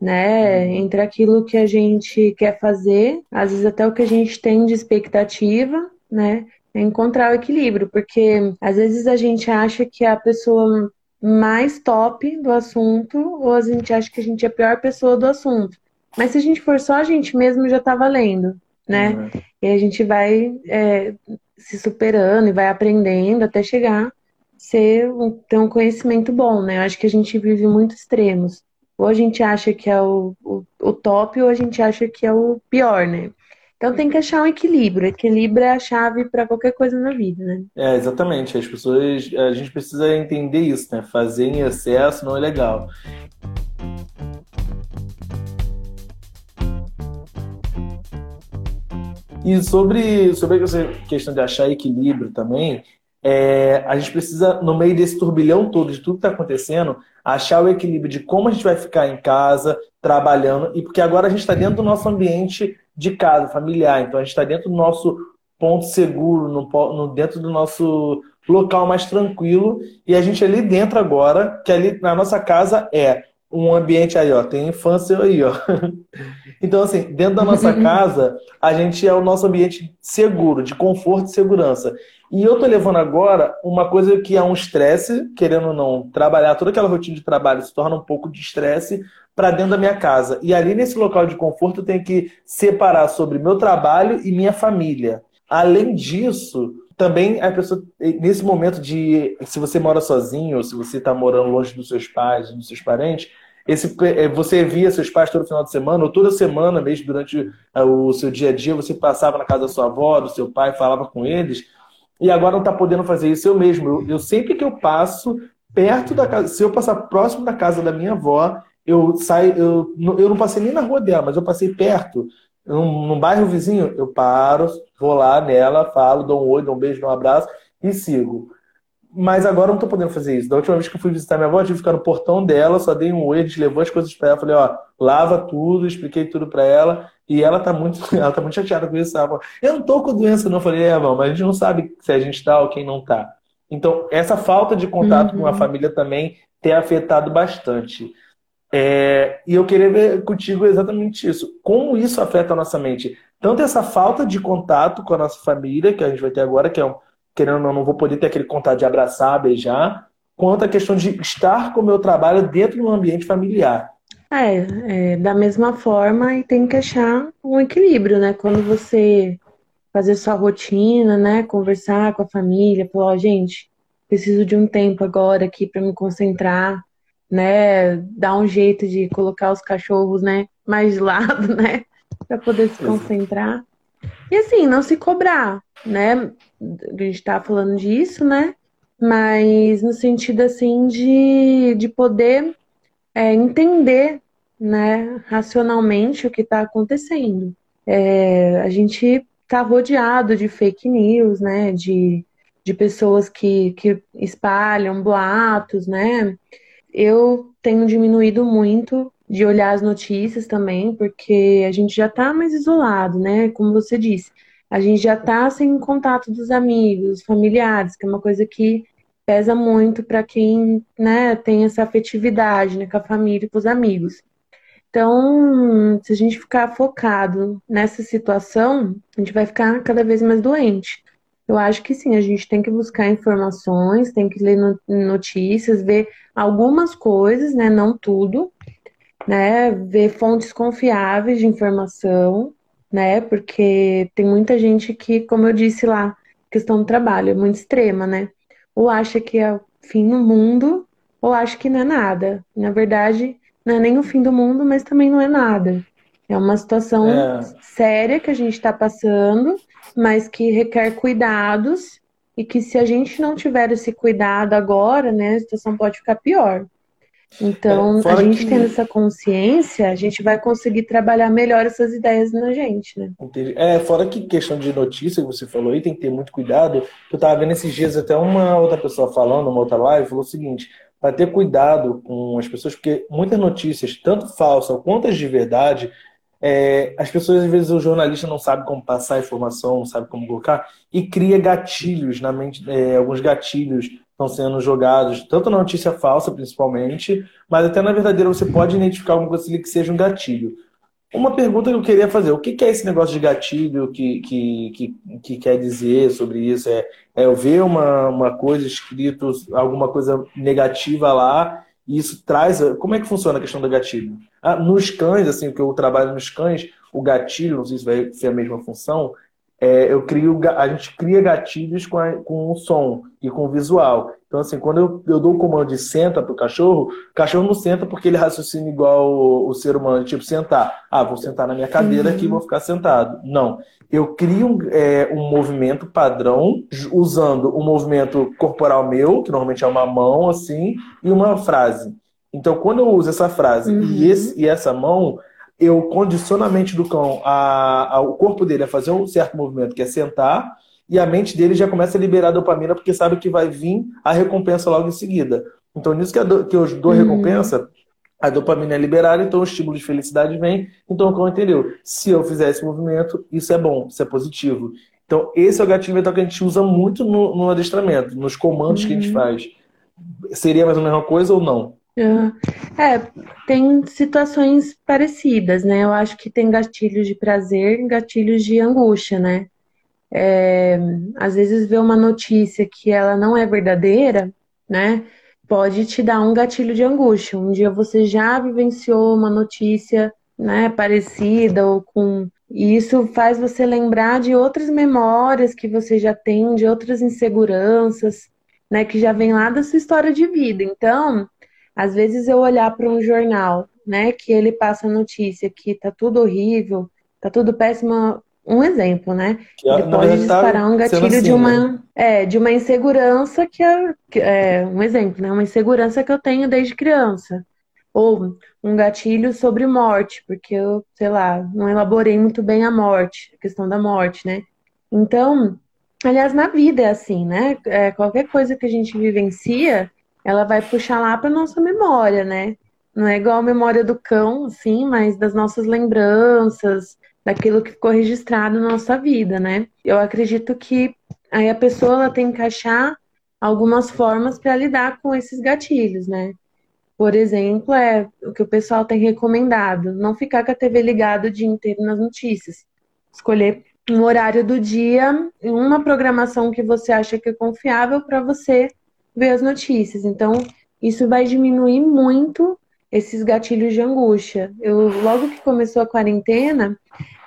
né? Uhum. Entre aquilo que a gente quer fazer, às vezes até o que a gente tem de expectativa, né? É encontrar o equilíbrio, porque às vezes a gente acha que é a pessoa mais top do assunto, ou a gente acha que a gente é a pior pessoa do assunto. Mas se a gente for só a gente mesmo, já tá valendo, né? Uhum. E a gente vai é, se superando e vai aprendendo até chegar ser ter um conhecimento bom, né? Eu acho que a gente vive muito extremos. Ou a gente acha que é o, o, o top ou a gente acha que é o pior, né? Então tem que achar um equilíbrio. Equilíbrio é a chave para qualquer coisa na vida, né? É, exatamente. As pessoas, a gente precisa entender isso, né? Fazer em excesso não é legal. E sobre, sobre essa questão de achar equilíbrio também, é, a gente precisa, no meio desse turbilhão todo, de tudo que está acontecendo, achar o equilíbrio de como a gente vai ficar em casa, trabalhando, e porque agora a gente está dentro do nosso ambiente de casa, familiar, então a gente está dentro do nosso ponto seguro, no, no, dentro do nosso local mais tranquilo, e a gente ali dentro agora, que ali na nossa casa é um ambiente aí, ó, tem infância aí, ó. Então, assim, dentro da nossa casa, a gente é o nosso ambiente seguro, de conforto e segurança. E eu tô levando agora uma coisa que é um estresse, querendo ou não, trabalhar toda aquela rotina de trabalho se torna um pouco de estresse para dentro da minha casa. E ali nesse local de conforto eu tenho que separar sobre meu trabalho e minha família. Além disso, também a pessoa, nesse momento de se você mora sozinho, ou se você está morando longe dos seus pais, dos seus parentes, esse, é, você via seus pais todo final de semana, ou toda semana mesmo, durante é, o seu dia a dia, você passava na casa da sua avó, do seu pai, falava com eles, e agora não está podendo fazer isso eu mesmo. Eu, eu, sempre que eu passo perto da casa, se eu passar próximo da casa da minha avó, eu saio, eu, eu não passei nem na rua dela, mas eu passei perto, num, num bairro vizinho, eu paro, vou lá nela, falo, dou um oi, dou um beijo, dou um abraço e sigo. Mas agora eu não tô podendo fazer isso. Da última vez que eu fui visitar minha avó, eu tive que ficar no portão dela, só dei um oi, a gente levou as coisas para ela, falei, ó, lava tudo, expliquei tudo para ela, e ela tá muito, ela tá muito chateada com isso. Ela falou, eu não tô com doença, não. Eu falei, é, mas a gente não sabe se a gente tá ou quem não tá. Então, essa falta de contato uhum. com a família também tem afetado bastante. É, e eu queria ver contigo exatamente isso. Como isso afeta a nossa mente? Tanto essa falta de contato com a nossa família, que a gente vai ter agora, que é um, querendo ou não, não vou poder ter aquele contato de abraçar, beijar, quanto a questão de estar com o meu trabalho dentro de um ambiente familiar. É, é, da mesma forma, e tem que achar um equilíbrio, né? Quando você fazer sua rotina, né? Conversar com a família, falar, oh, gente, preciso de um tempo agora aqui para me concentrar, né? Dar um jeito de colocar os cachorros, né? Mais de lado, né? para poder se concentrar. E assim, não se cobrar, né? A gente tá falando disso, né? Mas no sentido assim de, de poder é, entender, né, racionalmente o que está acontecendo. É, a gente está rodeado de fake news, né? De, de pessoas que, que espalham boatos, né? Eu tenho diminuído muito de olhar as notícias também, porque a gente já está mais isolado, né? Como você disse, a gente já está sem contato dos amigos, familiares, que é uma coisa que pesa muito para quem né, tem essa afetividade né, com a família e com os amigos. Então, se a gente ficar focado nessa situação, a gente vai ficar cada vez mais doente. Eu acho que sim, a gente tem que buscar informações, tem que ler notícias, ver algumas coisas, né, não tudo, né? Ver fontes confiáveis de informação, né? Porque tem muita gente que, como eu disse lá, questão do trabalho é muito extrema, né? Ou acha que é o fim do mundo, ou acha que não é nada. Na verdade, não é nem o fim do mundo, mas também não é nada. É uma situação é. séria que a gente está passando, mas que requer cuidados e que se a gente não tiver esse cuidado agora, né, a situação pode ficar pior. Então, é, a gente que... tendo essa consciência, a gente vai conseguir trabalhar melhor essas ideias na gente, né? Entendi. É, fora que questão de notícia que você falou aí, tem que ter muito cuidado. Eu tava vendo esses dias até uma outra pessoa falando, uma outra live, falou o seguinte, para ter cuidado com as pessoas, porque muitas notícias, tanto falsas quanto as de verdade, é, as pessoas, às vezes, o jornalista não sabe como passar a informação, não sabe como colocar, e cria gatilhos na mente, é, alguns gatilhos estão sendo jogados, tanto na notícia falsa, principalmente, mas até na verdadeira você pode identificar alguma coisa ali que seja um gatilho. Uma pergunta que eu queria fazer: o que é esse negócio de gatilho que, que, que, que quer dizer sobre isso? É, é eu ver uma, uma coisa escrito, alguma coisa negativa lá, e isso traz. Como é que funciona a questão do gatilho? Ah, nos cães, assim, que eu trabalho nos cães, o gatilho, não sei se vai ser a mesma função, é, eu crio, a gente cria gatilhos com, a, com o som e com o visual. Então, assim, quando eu, eu dou o comando de senta para o cachorro, o cachorro não senta porque ele raciocina igual o, o, ser humano, tipo, sentar. Ah, vou sentar na minha cadeira aqui e vou ficar sentado. Não. Eu crio é, um movimento padrão usando o um movimento corporal meu, que normalmente é uma mão, assim, e uma frase. Então, quando eu uso essa frase uhum. e, esse, e essa mão, eu condiciono a mente do cão, a, a, o corpo dele a fazer um certo movimento, que é sentar, e a mente dele já começa a liberar a dopamina porque sabe que vai vir a recompensa logo em seguida. Então, nisso que, do, que eu dou uhum. recompensa, a dopamina é liberada, então o estímulo de felicidade vem. Então o cão entendeu. Se eu fizer esse movimento, isso é bom, isso é positivo. Então, esse é o gatilho mental que a gente usa muito no, no adestramento, nos comandos uhum. que a gente uhum. faz. Seria mais ou menos uma coisa ou não? É, tem situações parecidas, né? Eu acho que tem gatilhos de prazer gatilhos de angústia, né? É, às vezes ver uma notícia que ela não é verdadeira, né? Pode te dar um gatilho de angústia. Um dia você já vivenciou uma notícia, né, parecida ou com e isso faz você lembrar de outras memórias que você já tem, de outras inseguranças, né, que já vem lá da sua história de vida. Então, às vezes eu olhar para um jornal, né, que ele passa notícia que tá tudo horrível, tá tudo péssimo, um exemplo, né? Que, ele pode tá disparar um gatilho assim, de uma né? é, de uma insegurança que é, que é um exemplo, né? Uma insegurança que eu tenho desde criança. Ou um gatilho sobre morte, porque eu, sei lá, não elaborei muito bem a morte, a questão da morte, né? Então, aliás, na vida é assim, né? É, qualquer coisa que a gente vivencia, ela vai puxar lá para nossa memória, né? Não é igual a memória do cão, assim, mas das nossas lembranças, daquilo que ficou registrado na nossa vida, né? Eu acredito que aí a pessoa ela tem que achar algumas formas para lidar com esses gatilhos, né? Por exemplo, é o que o pessoal tem recomendado, não ficar com a TV ligada o dia inteiro nas notícias. Escolher um horário do dia, uma programação que você acha que é confiável para você ver as notícias. Então, isso vai diminuir muito esses gatilhos de angústia. Eu logo que começou a quarentena,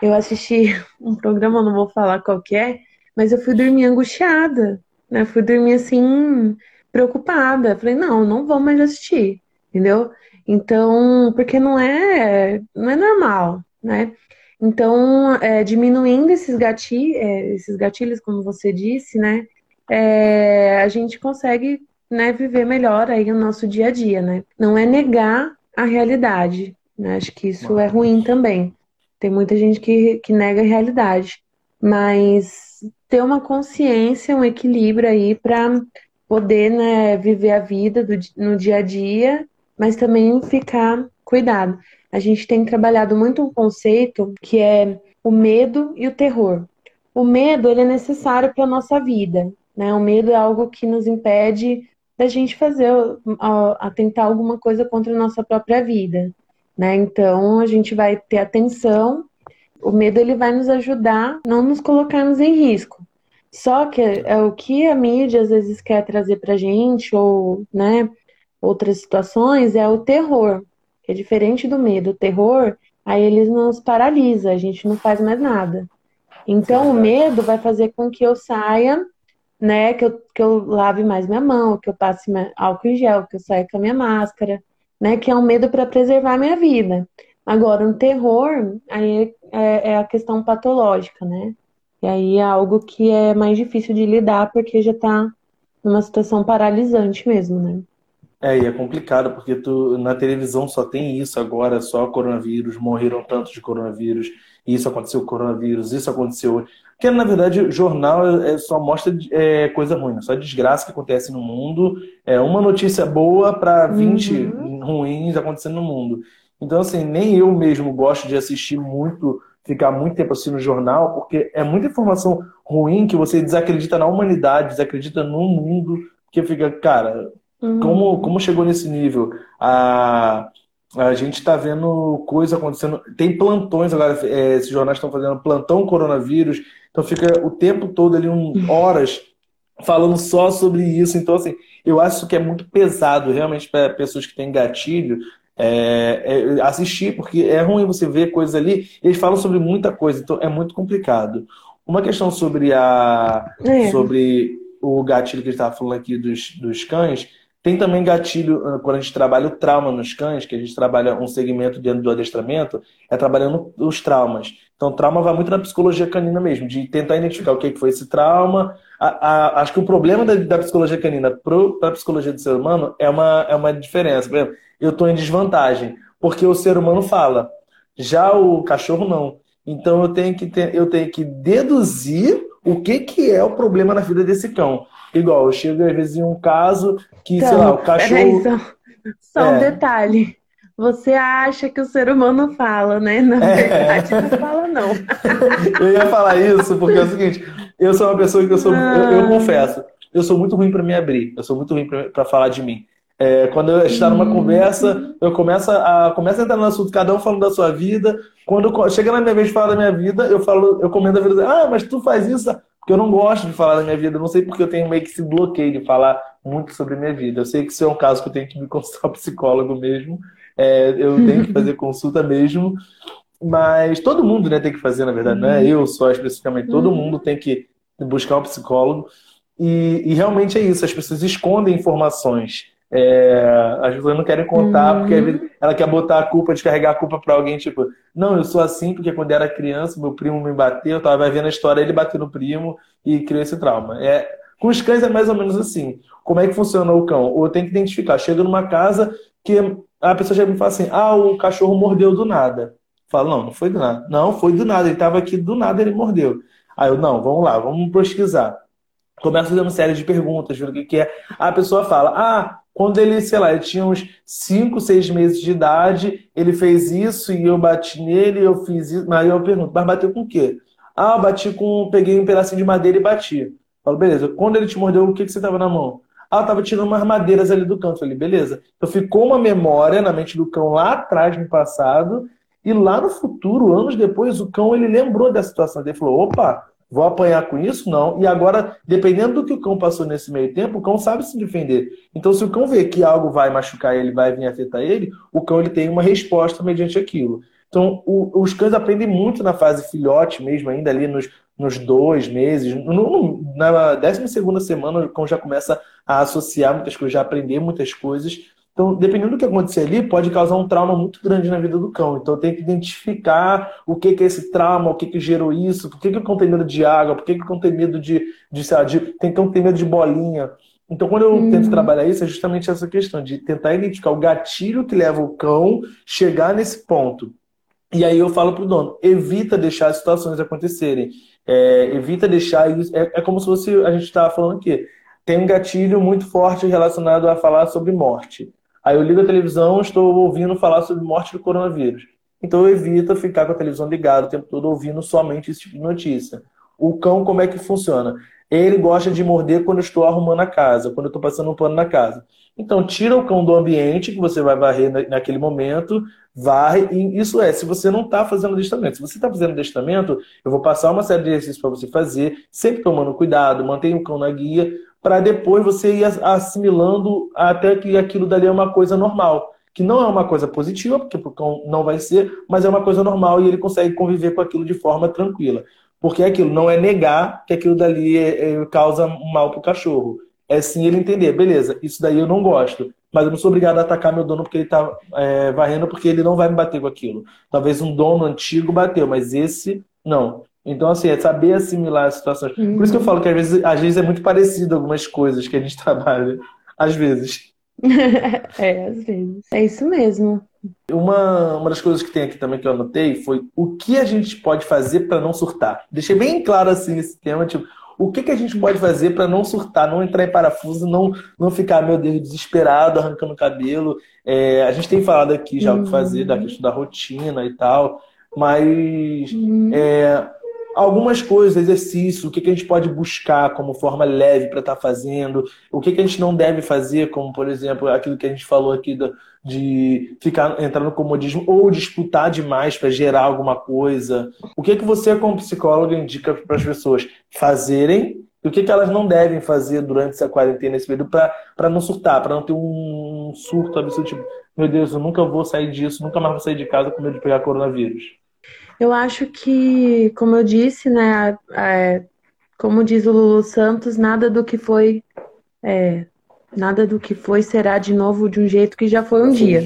eu assisti um programa, não vou falar qual que é, mas eu fui dormir angustiada, né? Fui dormir assim preocupada. Falei, não, não vou mais assistir, entendeu? Então, porque não é, não é normal, né? Então, é, diminuindo esses gatilhos, é, esses gatilhos, como você disse, né, é, a gente consegue né, viver melhor aí o nosso dia a dia, né? Não é negar a realidade, né? Acho que isso é ruim também. Tem muita gente que, que nega a realidade, mas ter uma consciência, um equilíbrio aí para poder né, viver a vida do, no dia a dia, mas também ficar cuidado. A gente tem trabalhado muito um conceito que é o medo e o terror. O medo ele é necessário para a nossa vida. Né? O medo é algo que nos impede da gente fazer, atentar alguma coisa contra a nossa própria vida. Né? Então, a gente vai ter atenção. O medo ele vai nos ajudar a não nos colocarmos em risco. Só que é o que a mídia às vezes quer trazer para gente, ou né, outras situações, é o terror, que é diferente do medo. O terror, aí ele nos paralisa, a gente não faz mais nada. Então, o medo vai fazer com que eu saia né? Que eu, que eu lave mais minha mão, que eu passe álcool em gel, que eu saia com a minha máscara, né? Que é um medo para preservar a minha vida. Agora, um terror, aí é, é, a questão patológica, né? E aí é algo que é mais difícil de lidar porque já está numa situação paralisante mesmo, né? É, e é complicado, porque tu, na televisão só tem isso agora, só coronavírus, morreram tantos de coronavírus, isso aconteceu coronavírus, isso aconteceu. Porque, na verdade, o jornal é, só mostra é, coisa ruim, né? só desgraça que acontece no mundo. É uma notícia boa para 20 uhum. ruins acontecendo no mundo. Então, assim, nem eu mesmo gosto de assistir muito, ficar muito tempo assistindo o jornal, porque é muita informação ruim que você desacredita na humanidade, desacredita no mundo, que fica, cara, uhum. como, como chegou nesse nível? A, a gente está vendo coisa acontecendo. Tem plantões agora, é, esses jornais estão fazendo plantão coronavírus, então fica o tempo todo ali, um, horas, falando só sobre isso. Então, assim, eu acho que é muito pesado, realmente, para pessoas que têm gatilho, é, é, assistir, porque é ruim você ver coisas ali. Eles falam sobre muita coisa, então é muito complicado. Uma questão sobre a é. sobre o gatilho que a gente estava falando aqui dos, dos cães, tem também gatilho, ah, quando a gente trabalha o trauma nos cães, que a gente trabalha um segmento dentro do adestramento, é trabalhando os traumas. Então, trauma vai muito na psicologia canina mesmo, de tentar identificar o que foi esse trauma. A, a, acho que o problema da, da psicologia canina para a psicologia do ser humano é uma, é uma diferença. Por exemplo, eu estou em desvantagem, porque o ser humano fala, já o cachorro não. Então, eu tenho que, ter, eu tenho que deduzir o que, que é o problema na vida desse cão. Igual, eu chego às vezes em um caso que, então, sei lá, o cachorro. Peraí, só, só é. um detalhe. Você acha que o ser humano fala, né? Na é. verdade, não fala, não. eu ia falar isso, porque é o seguinte: eu sou uma pessoa que eu sou. Eu, eu, ah. confesso, eu sou muito ruim para me abrir, eu sou muito ruim para falar de mim. É, quando a gente está numa conversa, eu começo a, começo a entrar no assunto, cada um falando da sua vida. Quando chega na minha vez de falar da minha vida, eu falo, eu comento a vida. Ah, mas tu faz isso? Porque eu não gosto de falar da minha vida. Eu não sei porque eu tenho meio que esse bloqueio de falar muito sobre a minha vida. Eu sei que isso é um caso que eu tenho que me consultar psicólogo mesmo. É, eu tenho que fazer consulta mesmo. Mas todo mundo né, tem que fazer, na verdade, não é eu só especificamente. Todo mundo tem que buscar um psicólogo. E, e realmente é isso. As pessoas escondem informações é, as pessoas não querem contar uhum. porque ela quer botar a culpa, descarregar a culpa para alguém, tipo, não, eu sou assim porque quando era criança, meu primo me bateu, eu tava vendo a história, ele bateu no primo e criou esse trauma. É, com os cães é mais ou menos assim. Como é que funciona o cão? Ou tem que identificar, chega numa casa que a pessoa chega e fala assim: ah, o cachorro mordeu do nada. Fala, não, não foi do nada. Não, foi do nada, ele estava aqui do nada, ele mordeu. Aí eu, não, vamos lá, vamos pesquisar. Começa fazendo uma série de perguntas, vendo o que, que é. A pessoa fala, ah, quando ele, sei lá, ele tinha uns 5, 6 meses de idade, ele fez isso e eu bati nele, eu fiz isso. Aí eu pergunto, mas bateu com o quê? Ah, eu bati com. Peguei um pedacinho de madeira e bati. Falo, beleza. Quando ele te mordeu, o que, que você tava na mão? Ah, eu tava tirando umas madeiras ali do canto. Falei, beleza. Então ficou uma memória na mente do cão lá atrás, no passado, e lá no futuro, anos depois, o cão ele lembrou da situação. Ele falou: opa, Vou apanhar com isso? Não. E agora, dependendo do que o cão passou nesse meio tempo, o cão sabe se defender. Então, se o cão vê que algo vai machucar ele, vai vir afetar ele, o cão ele tem uma resposta mediante aquilo. Então, o, os cães aprendem muito na fase filhote mesmo, ainda ali nos, nos dois meses. No, na décima segunda semana, o cão já começa a associar muitas coisas, já aprender muitas coisas. Então, dependendo do que acontecer ali, pode causar um trauma muito grande na vida do cão. Então, tem que identificar o que, que é esse trauma, o que, que gerou isso, por que, que o cão tem medo de água, por que, que o cão tem medo de, de, sei lá, de tem cão tem medo de bolinha. Então, quando eu tento trabalhar isso, é justamente essa questão de tentar identificar o gatilho que leva o cão chegar nesse ponto. E aí eu falo pro dono, evita deixar as situações acontecerem. É, evita deixar isso. É, é como se fosse a gente estava falando aqui. Tem um gatilho muito forte relacionado a falar sobre morte. Aí eu ligo a televisão, estou ouvindo falar sobre morte do coronavírus. Então eu evito ficar com a televisão ligada o tempo todo ouvindo somente esse tipo de notícia. O cão, como é que funciona? Ele gosta de morder quando eu estou arrumando a casa, quando eu estou passando um pano na casa. Então, tira o cão do ambiente que você vai varrer naquele momento, varre, e isso é, se você não está fazendo adestramento. Se você está fazendo adestramento, eu vou passar uma série de exercícios para você fazer, sempre tomando cuidado, mantenha o cão na guia, para depois você ir assimilando até que aquilo dali é uma coisa normal. Que não é uma coisa positiva, porque o cão não vai ser, mas é uma coisa normal e ele consegue conviver com aquilo de forma tranquila. Porque aquilo não é negar que aquilo dali é, é, causa mal para o cachorro. É sim ele entender, beleza, isso daí eu não gosto, mas eu não sou obrigado a atacar meu dono porque ele está é, varrendo, porque ele não vai me bater com aquilo. Talvez um dono antigo bateu, mas esse não. Então, assim, é saber assimilar as situações. Uhum. Por isso que eu falo que às vezes, às vezes é muito parecido algumas coisas que a gente trabalha. Às vezes. é, às vezes. É isso mesmo. Uma, uma das coisas que tem aqui também que eu anotei foi o que a gente pode fazer para não surtar. Deixei bem claro assim esse tema, tipo, o que, que a gente pode fazer para não surtar, não entrar em parafuso, não, não ficar, meu Deus, desesperado, arrancando o cabelo. É, a gente tem falado aqui já uhum. o que fazer, da questão da rotina e tal, mas uhum. é, algumas coisas, exercício, o que, que a gente pode buscar como forma leve para estar tá fazendo, o que, que a gente não deve fazer, como por exemplo aquilo que a gente falou aqui do, de ficar entrar no comodismo ou disputar demais para gerar alguma coisa. O que que você como psicóloga indica para as pessoas fazerem e o que, que elas não devem fazer durante essa quarentena, esse período, para não surtar, para não ter um surto absurdo, tipo, meu Deus, eu nunca vou sair disso, nunca mais vou sair de casa com medo de pegar coronavírus. Eu acho que, como eu disse, né, é, como diz o Lulu Santos, nada do que foi, é, nada do que foi será de novo de um jeito que já foi um dia.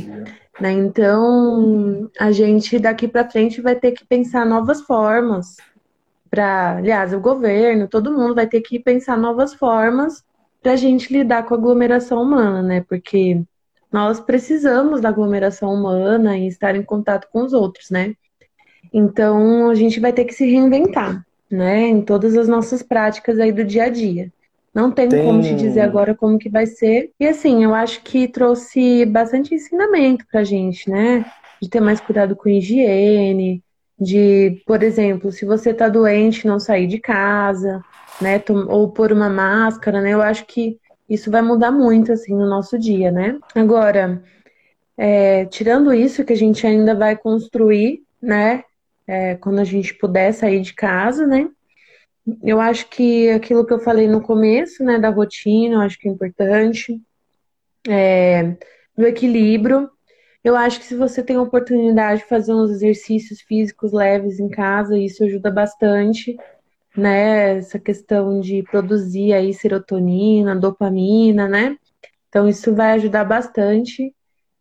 Né? Então, a gente daqui para frente vai ter que pensar novas formas para, aliás, o governo, todo mundo vai ter que pensar novas formas para a gente lidar com a aglomeração humana, né? Porque nós precisamos da aglomeração humana e estar em contato com os outros, né? Então, a gente vai ter que se reinventar, né, em todas as nossas práticas aí do dia a dia. Não tem, tem, como te dizer agora como que vai ser. E assim, eu acho que trouxe bastante ensinamento pra gente, né? De ter mais cuidado com higiene, de, por exemplo, se você tá doente, não sair de casa, né? Ou pôr uma máscara, né? Eu acho que isso vai mudar muito, assim, no nosso dia, né? Agora, é, tirando isso que a gente ainda vai construir, né? É, quando a gente puder sair de casa, né? Eu acho que aquilo que eu falei no começo, né, da rotina, eu acho que é importante, é, do equilíbrio. Eu acho que se você tem a oportunidade de fazer uns exercícios físicos leves em casa, isso ajuda bastante, né? Essa questão de produzir aí serotonina, dopamina, né? Então isso vai ajudar bastante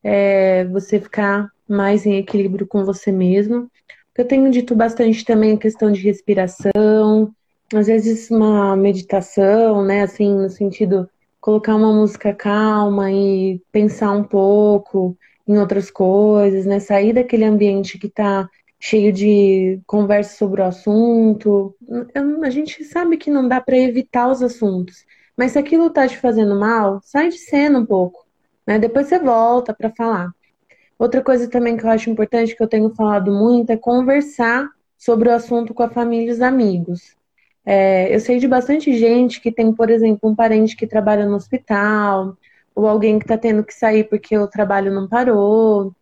é, você ficar mais em equilíbrio com você mesmo. Eu tenho dito bastante também a questão de respiração, às vezes uma meditação, né? Assim, no sentido colocar uma música calma e pensar um pouco em outras coisas, né? Sair daquele ambiente que está cheio de conversa sobre o assunto. A gente sabe que não dá para evitar os assuntos, mas se aquilo está te fazendo mal, sai de cena um pouco, né? Depois você volta para falar. Outra coisa também que eu acho importante, que eu tenho falado muito, é conversar sobre o assunto com a família e os amigos. É, eu sei de bastante gente que tem, por exemplo, um parente que trabalha no hospital, ou alguém que está tendo que sair porque o trabalho não parou.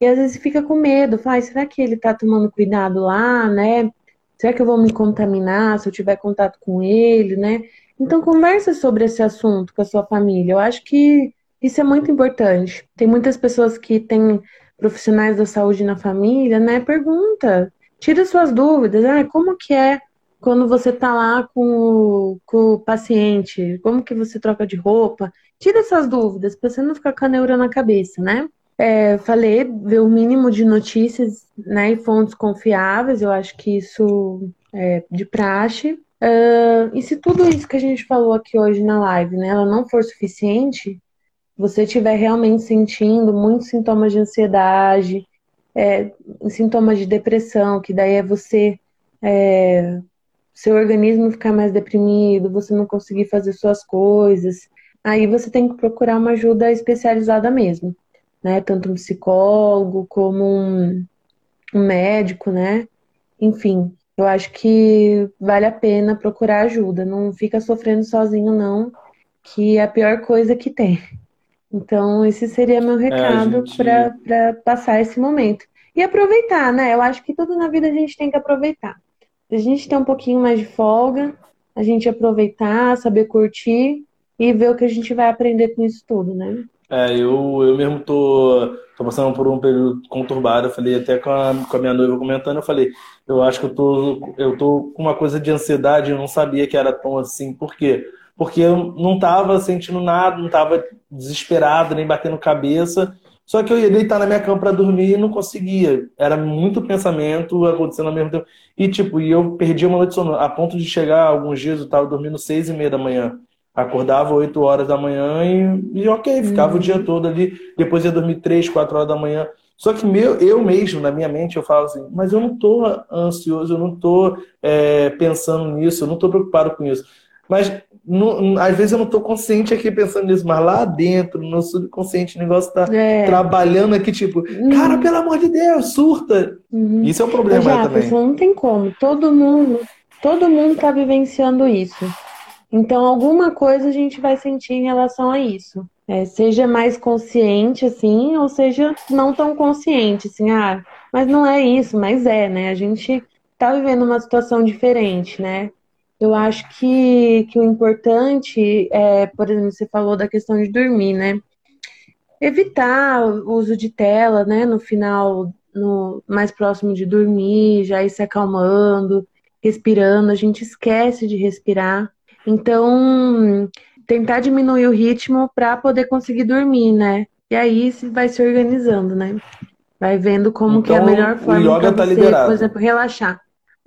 E às vezes fica com medo, faz, será que ele está tomando cuidado lá, né? Será que eu vou me contaminar se eu tiver contato com ele, né? Então conversa sobre esse assunto com a sua família. Eu acho que isso é muito importante. Tem muitas pessoas que têm profissionais da saúde na família, né? Pergunta, tira suas dúvidas. Ah, como que é quando você tá lá com o, com o paciente, como que você troca de roupa? Tira essas dúvidas para você não ficar com a neura na cabeça, né? É, falei, ver o mínimo de notícias né, e fontes confiáveis, eu acho que isso é de praxe. Uh, e se tudo isso que a gente falou aqui hoje na live, né, ela não for suficiente, você estiver realmente sentindo muitos sintomas de ansiedade, é, sintomas de depressão, que daí é você, é, seu organismo ficar mais deprimido, você não conseguir fazer suas coisas, aí você tem que procurar uma ajuda especializada mesmo, né? Tanto um psicólogo como um, um médico, né? Enfim, eu acho que vale a pena procurar ajuda. Não fica sofrendo sozinho, não, que é a pior coisa que tem. Então, esse seria meu é, recado é, gente... para passar esse momento. E aproveitar, né? Eu acho que tudo na vida a gente tem que aproveitar. A gente tem um pouquinho mais de folga, a gente aproveitar, saber curtir e ver o que a gente vai aprender com isso tudo, né? É, eu, eu mesmo tô, tô passando por um período conturbado. Eu falei até com a, com a minha noiva comentando, eu falei, eu acho que eu tô, eu tô com uma coisa de ansiedade, eu não sabia que era tão assim. Por quê? Porque eu não estava sentindo nada, não estava desesperado, nem batendo cabeça. Só que eu ia deitar na minha cama para dormir e não conseguia. Era muito pensamento acontecendo ao mesmo tempo. E, tipo, eu perdi uma noite de sono, a ponto de chegar alguns dias eu estava dormindo seis e meia da manhã. Acordava 8 horas da manhã e, e ok, ficava uhum. o dia todo ali. Depois ia dormir 3, 4 horas da manhã. Só que meu, eu mesmo, na minha mente, eu falo assim, mas eu não estou ansioso, eu não estou é, pensando nisso, eu não estou preocupado com isso. Mas não, às vezes eu não estou consciente aqui pensando nisso, mas lá dentro, no subconsciente, o negócio está é. trabalhando aqui, tipo, uhum. cara, pelo amor de Deus, surta. Uhum. Isso é um problema Já, também. Não tem como. Todo mundo, todo mundo está vivenciando isso. Então, alguma coisa a gente vai sentir em relação a isso. É, seja mais consciente, assim, ou seja não tão consciente, assim, ah, mas não é isso, mas é, né? A gente tá vivendo uma situação diferente, né? Eu acho que, que o importante é, por exemplo, você falou da questão de dormir, né? Evitar o uso de tela, né? No final, no mais próximo de dormir, já ir se acalmando, respirando. A gente esquece de respirar. Então, tentar diminuir o ritmo para poder conseguir dormir, né? E aí vai se organizando, né? Vai vendo como então, que é a então, melhor forma para tá você, liberado. por exemplo, relaxar.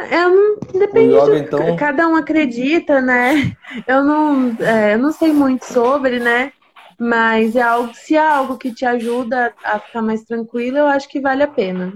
Não, depende yoga, de então... cada um acredita, né? Eu não, é, eu não sei muito sobre, né? Mas é algo, se é algo que te ajuda a ficar mais tranquilo, eu acho que vale a pena.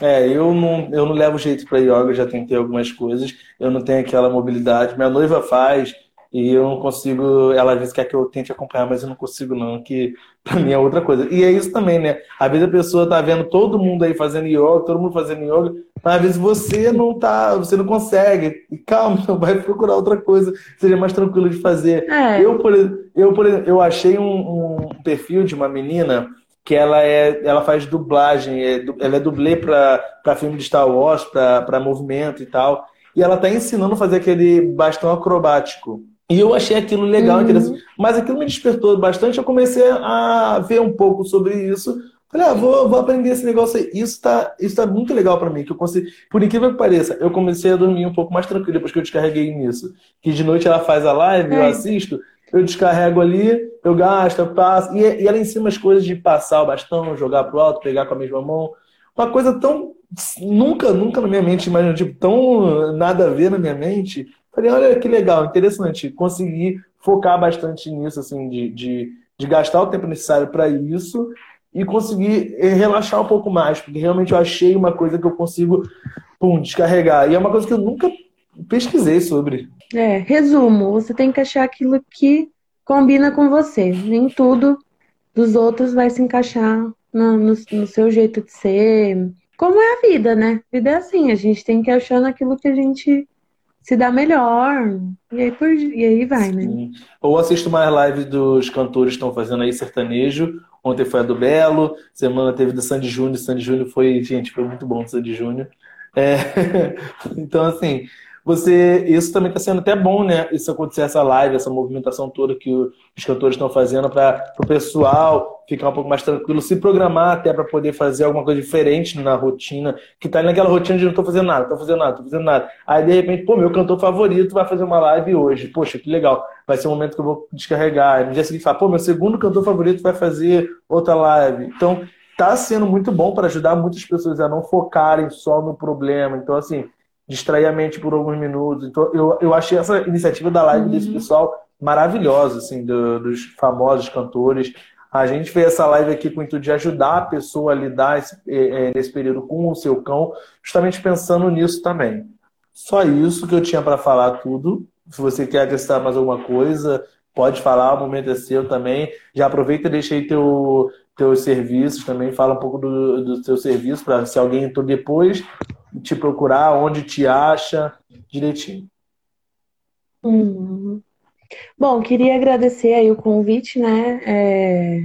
É, eu não, eu não levo jeito para yoga, já tentei algumas coisas, eu não tenho aquela mobilidade. Minha noiva faz e eu não consigo. Ela às vezes quer que eu tente acompanhar, mas eu não consigo, não, que para mim é outra coisa. E é isso também, né? Às vezes a pessoa tá vendo todo mundo aí fazendo yoga, todo mundo fazendo yoga, mas às vezes você não tá, você não consegue. E calma, vai procurar outra coisa, seria mais tranquilo de fazer. É. Eu, por, eu, por exemplo, eu achei um, um perfil de uma menina que ela é ela faz dublagem, é, ela é dublê para filme de Star Wars, para movimento e tal. E ela está ensinando a fazer aquele bastão acrobático. E eu achei aquilo legal, uhum. interessante. Mas aquilo me despertou bastante. Eu comecei a ver um pouco sobre isso. Falei, ah, vou, vou aprender esse negócio aí. Isso está isso tá muito legal para mim. Que eu consigo... Por incrível que pareça, eu comecei a dormir um pouco mais tranquilo depois que eu descarreguei nisso. Que de noite ela faz a live, é. eu assisto eu descarrego ali, eu gasto, eu passo. E, e ela ensina as coisas de passar o bastão, jogar pro alto, pegar com a mesma mão. Uma coisa tão. Nunca, nunca na minha mente, imagina, tipo, tão nada a ver na minha mente. Falei, olha que legal, interessante. Consegui focar bastante nisso, assim, de, de, de gastar o tempo necessário para isso e conseguir relaxar um pouco mais, porque realmente eu achei uma coisa que eu consigo pum, descarregar. E é uma coisa que eu nunca pesquisei sobre. É, resumo, você tem que achar aquilo que combina com você. Nem tudo dos outros vai se encaixar no, no, no, seu jeito de ser. Como é a vida, né? A vida é assim, a gente tem que achar naquilo que a gente se dá melhor. E aí, por, e aí vai, né? Sim. Ou assisto mais lives dos cantores que estão fazendo aí sertanejo. Ontem foi a do Belo, semana teve do Sandy Júnior. Sandy Júnior foi, gente, foi muito bom o Sandy Júnior. É... então, assim, você isso também está sendo até bom, né? Isso acontecer essa live, essa movimentação toda que os cantores estão fazendo para o pessoal ficar um pouco mais tranquilo, se programar até para poder fazer alguma coisa diferente na rotina, que tá naquela rotina de não estou fazendo nada, estou fazendo nada, estou fazendo nada. Aí de repente, pô, meu cantor favorito vai fazer uma live hoje. Poxa, que legal. Vai ser o um momento que eu vou descarregar. Aí no dia seguinte, fala, pô, meu segundo cantor favorito vai fazer outra live. Então, tá sendo muito bom para ajudar muitas pessoas a não focarem só no problema. Então, assim, distrair a mente por alguns minutos. Então, eu, eu achei essa iniciativa da live uhum. desse pessoal maravilhosa, assim, do, dos famosos cantores. A gente fez essa live aqui com o intuito de ajudar a pessoa a lidar esse, é, nesse período com o seu cão, justamente pensando nisso também. Só isso que eu tinha para falar tudo. Se você quer acrescentar mais alguma coisa, pode falar, o momento é seu também. Já aproveita e deixa aí teu, teus serviços também, fala um pouco do, do teu serviço, para se alguém entrou depois, te procurar, onde te acha, direitinho. Uhum. Bom, queria agradecer aí o convite, né? É...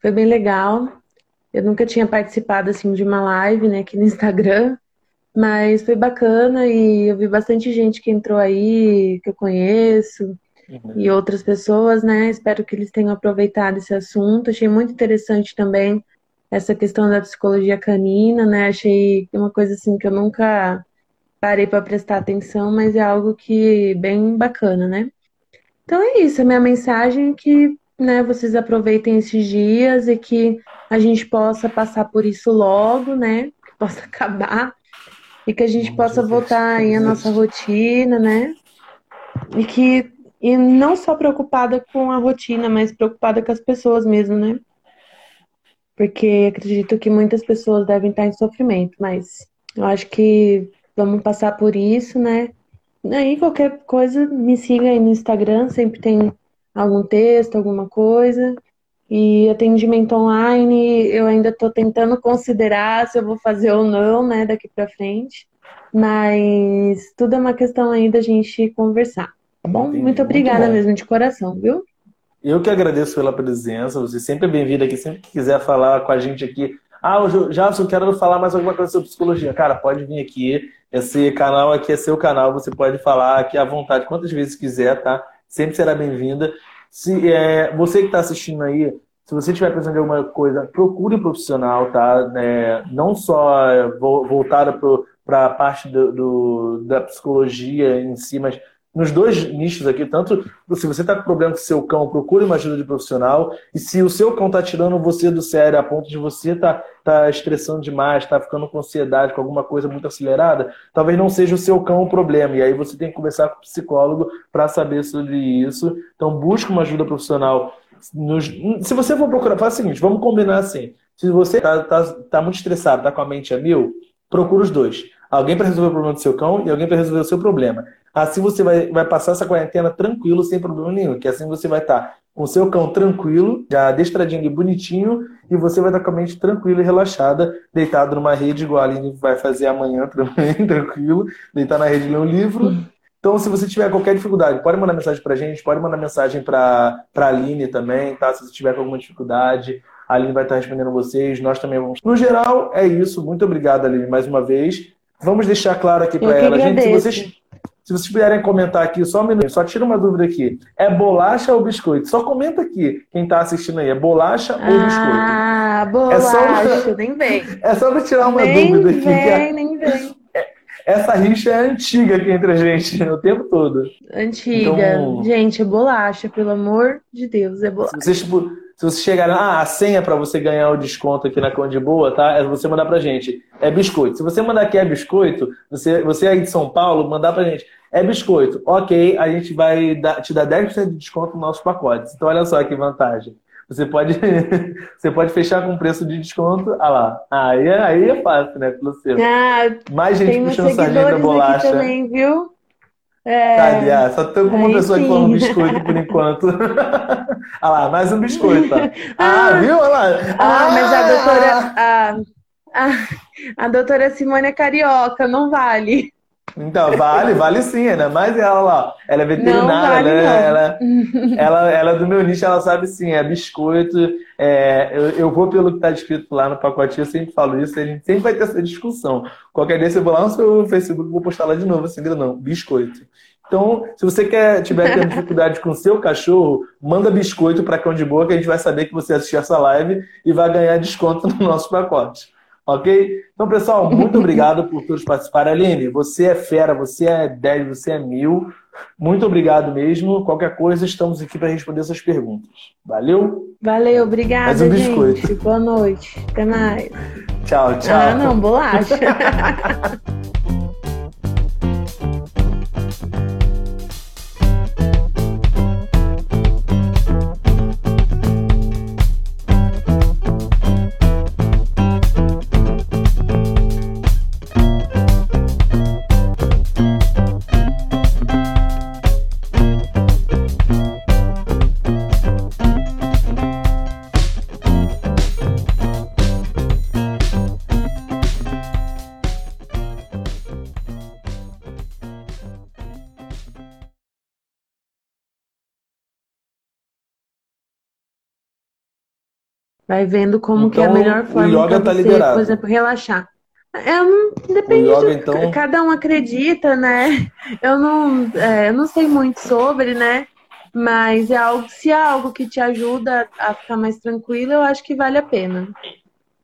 Foi bem legal. Eu nunca tinha participado assim de uma live, né, aqui no Instagram, mas foi bacana e eu vi bastante gente que entrou aí, que eu conheço, uhum. e outras pessoas, né? Espero que eles tenham aproveitado esse assunto. Achei muito interessante também essa questão da psicologia canina, né? Achei uma coisa assim que eu nunca parei para prestar atenção, mas é algo que bem bacana, né? Então é isso, a minha mensagem é que né, vocês aproveitem esses dias e que a gente possa passar por isso logo, né? Que possa acabar e que a gente possa voltar aí à nossa rotina, né? E que e não só preocupada com a rotina, mas preocupada com as pessoas mesmo, né? Porque acredito que muitas pessoas devem estar em sofrimento, mas eu acho que vamos passar por isso, né? Aí qualquer coisa, me siga aí no Instagram, sempre tem algum texto, alguma coisa. E atendimento online, eu ainda estou tentando considerar se eu vou fazer ou não, né, daqui para frente. Mas tudo é uma questão aí da gente conversar, tá bom? Entendi. Muito obrigada Muito mesmo de coração, viu? Eu que agradeço pela presença. Você sempre é bem-vindo aqui, sempre que quiser falar com a gente aqui. Ah, eu quero falar mais alguma coisa sobre psicologia. Cara, pode vir aqui. Esse canal aqui é seu canal. Você pode falar aqui à vontade, quantas vezes quiser, tá? Sempre será bem-vinda. Se é, você que está assistindo aí, se você estiver precisando de alguma coisa, procure um profissional, tá? É, não só voltada para a parte do, do, da psicologia em si, mas nos dois nichos aqui, tanto se você está com problema com seu cão, procure uma ajuda de profissional. E se o seu cão está tirando você do sério a ponto de você tá, tá estressando demais, está ficando com ansiedade, com alguma coisa muito acelerada, talvez não seja o seu cão o problema. E aí você tem que conversar com o psicólogo para saber sobre isso. Então busque uma ajuda profissional. Nos, se você for procurar, faz o seguinte, vamos combinar assim. Se você está tá, tá muito estressado, está com a mente a mil, procura os dois. Alguém para resolver o problema do seu cão e alguém para resolver o seu problema. Assim você vai, vai passar essa quarentena tranquilo, sem problema nenhum. Que assim você vai estar com o seu cão tranquilo, já adestradinho e bonitinho, e você vai estar com a mente tranquila e relaxada, deitado numa rede, igual a Aline vai fazer amanhã também, tranquilo, deitar na rede e ler um livro. Então, se você tiver qualquer dificuldade, pode mandar mensagem pra gente, pode mandar mensagem pra, pra Aline também, tá? Se você tiver alguma dificuldade, a Aline vai estar respondendo vocês, nós também vamos. No geral, é isso. Muito obrigado, Aline, mais uma vez. Vamos deixar claro aqui para ela, gente, se vocês, se vocês puderem comentar aqui, só um minuto, só tira uma dúvida aqui. É bolacha ou biscoito? Só comenta aqui, quem está assistindo aí, é bolacha ah, ou biscoito? Ah, bolacha, é só... nem vem. É só para tirar uma nem dúvida aqui. Vem, é... Nem vem, Essa rixa é antiga aqui entre a gente, o tempo todo. Antiga. Então... Gente, é bolacha, pelo amor de Deus, é bolacha. Se vocês, tipo, se você chegar, ah, a senha para você ganhar o desconto aqui na Conde Boa, tá? É você mandar pra gente. É biscoito. Se você mandar que é biscoito, você, você aí de São Paulo, mandar pra gente. É biscoito. Ok, a gente vai dar, te dar 10% de desconto nos nossos pacotes. Então, olha só que vantagem. Você pode, você pode fechar com preço de desconto. Ah lá. Aí, aí é fácil, né? Pelo seu. Ah, Mais gente puxando sardinha da bolacha. também, viu? É... Cadê? Ah, só tem uma Aí pessoa sim. que falou biscoito por enquanto. Olha lá, mais um biscoito. Ah, ah, viu? Olha lá. Ah, ah, mas a doutora. A, a, a doutora Simone é carioca, não vale. Então, vale, vale sim, né? Mas ela lá, ela é veterinária, vale né? ela, ela, ela é do meu nicho, ela sabe sim, é biscoito. É, eu, eu, vou pelo que está escrito lá no pacotinho, eu sempre falo isso, a gente sempre vai ter essa discussão. Qualquer dia eu vou lá no seu Facebook, vou postar lá de novo, assim, não, biscoito. Então, se você quer, tiver tendo dificuldade com o seu cachorro, manda biscoito para cão de boa, que a gente vai saber que você assistiu essa live e vai ganhar desconto no nosso pacote. Ok? Então, pessoal, muito obrigado por todos participarem. Aline, você é fera, você é 10, você é mil. Muito obrigado mesmo. Qualquer coisa, estamos aqui para responder essas perguntas. Valeu? Valeu, obrigada. Mais um biscoito. Gente. Boa noite. Até mais. Tchau, tchau. Ah, não, bolacha. Vai vendo como então, que é a então, melhor forma para tá você, liberado. por exemplo, relaxar. Eu não, depende yoga, de então... cada um acredita, né? Eu não, é, eu não sei muito sobre, né? Mas é algo, se é algo que te ajuda a ficar mais tranquilo, eu acho que vale a pena.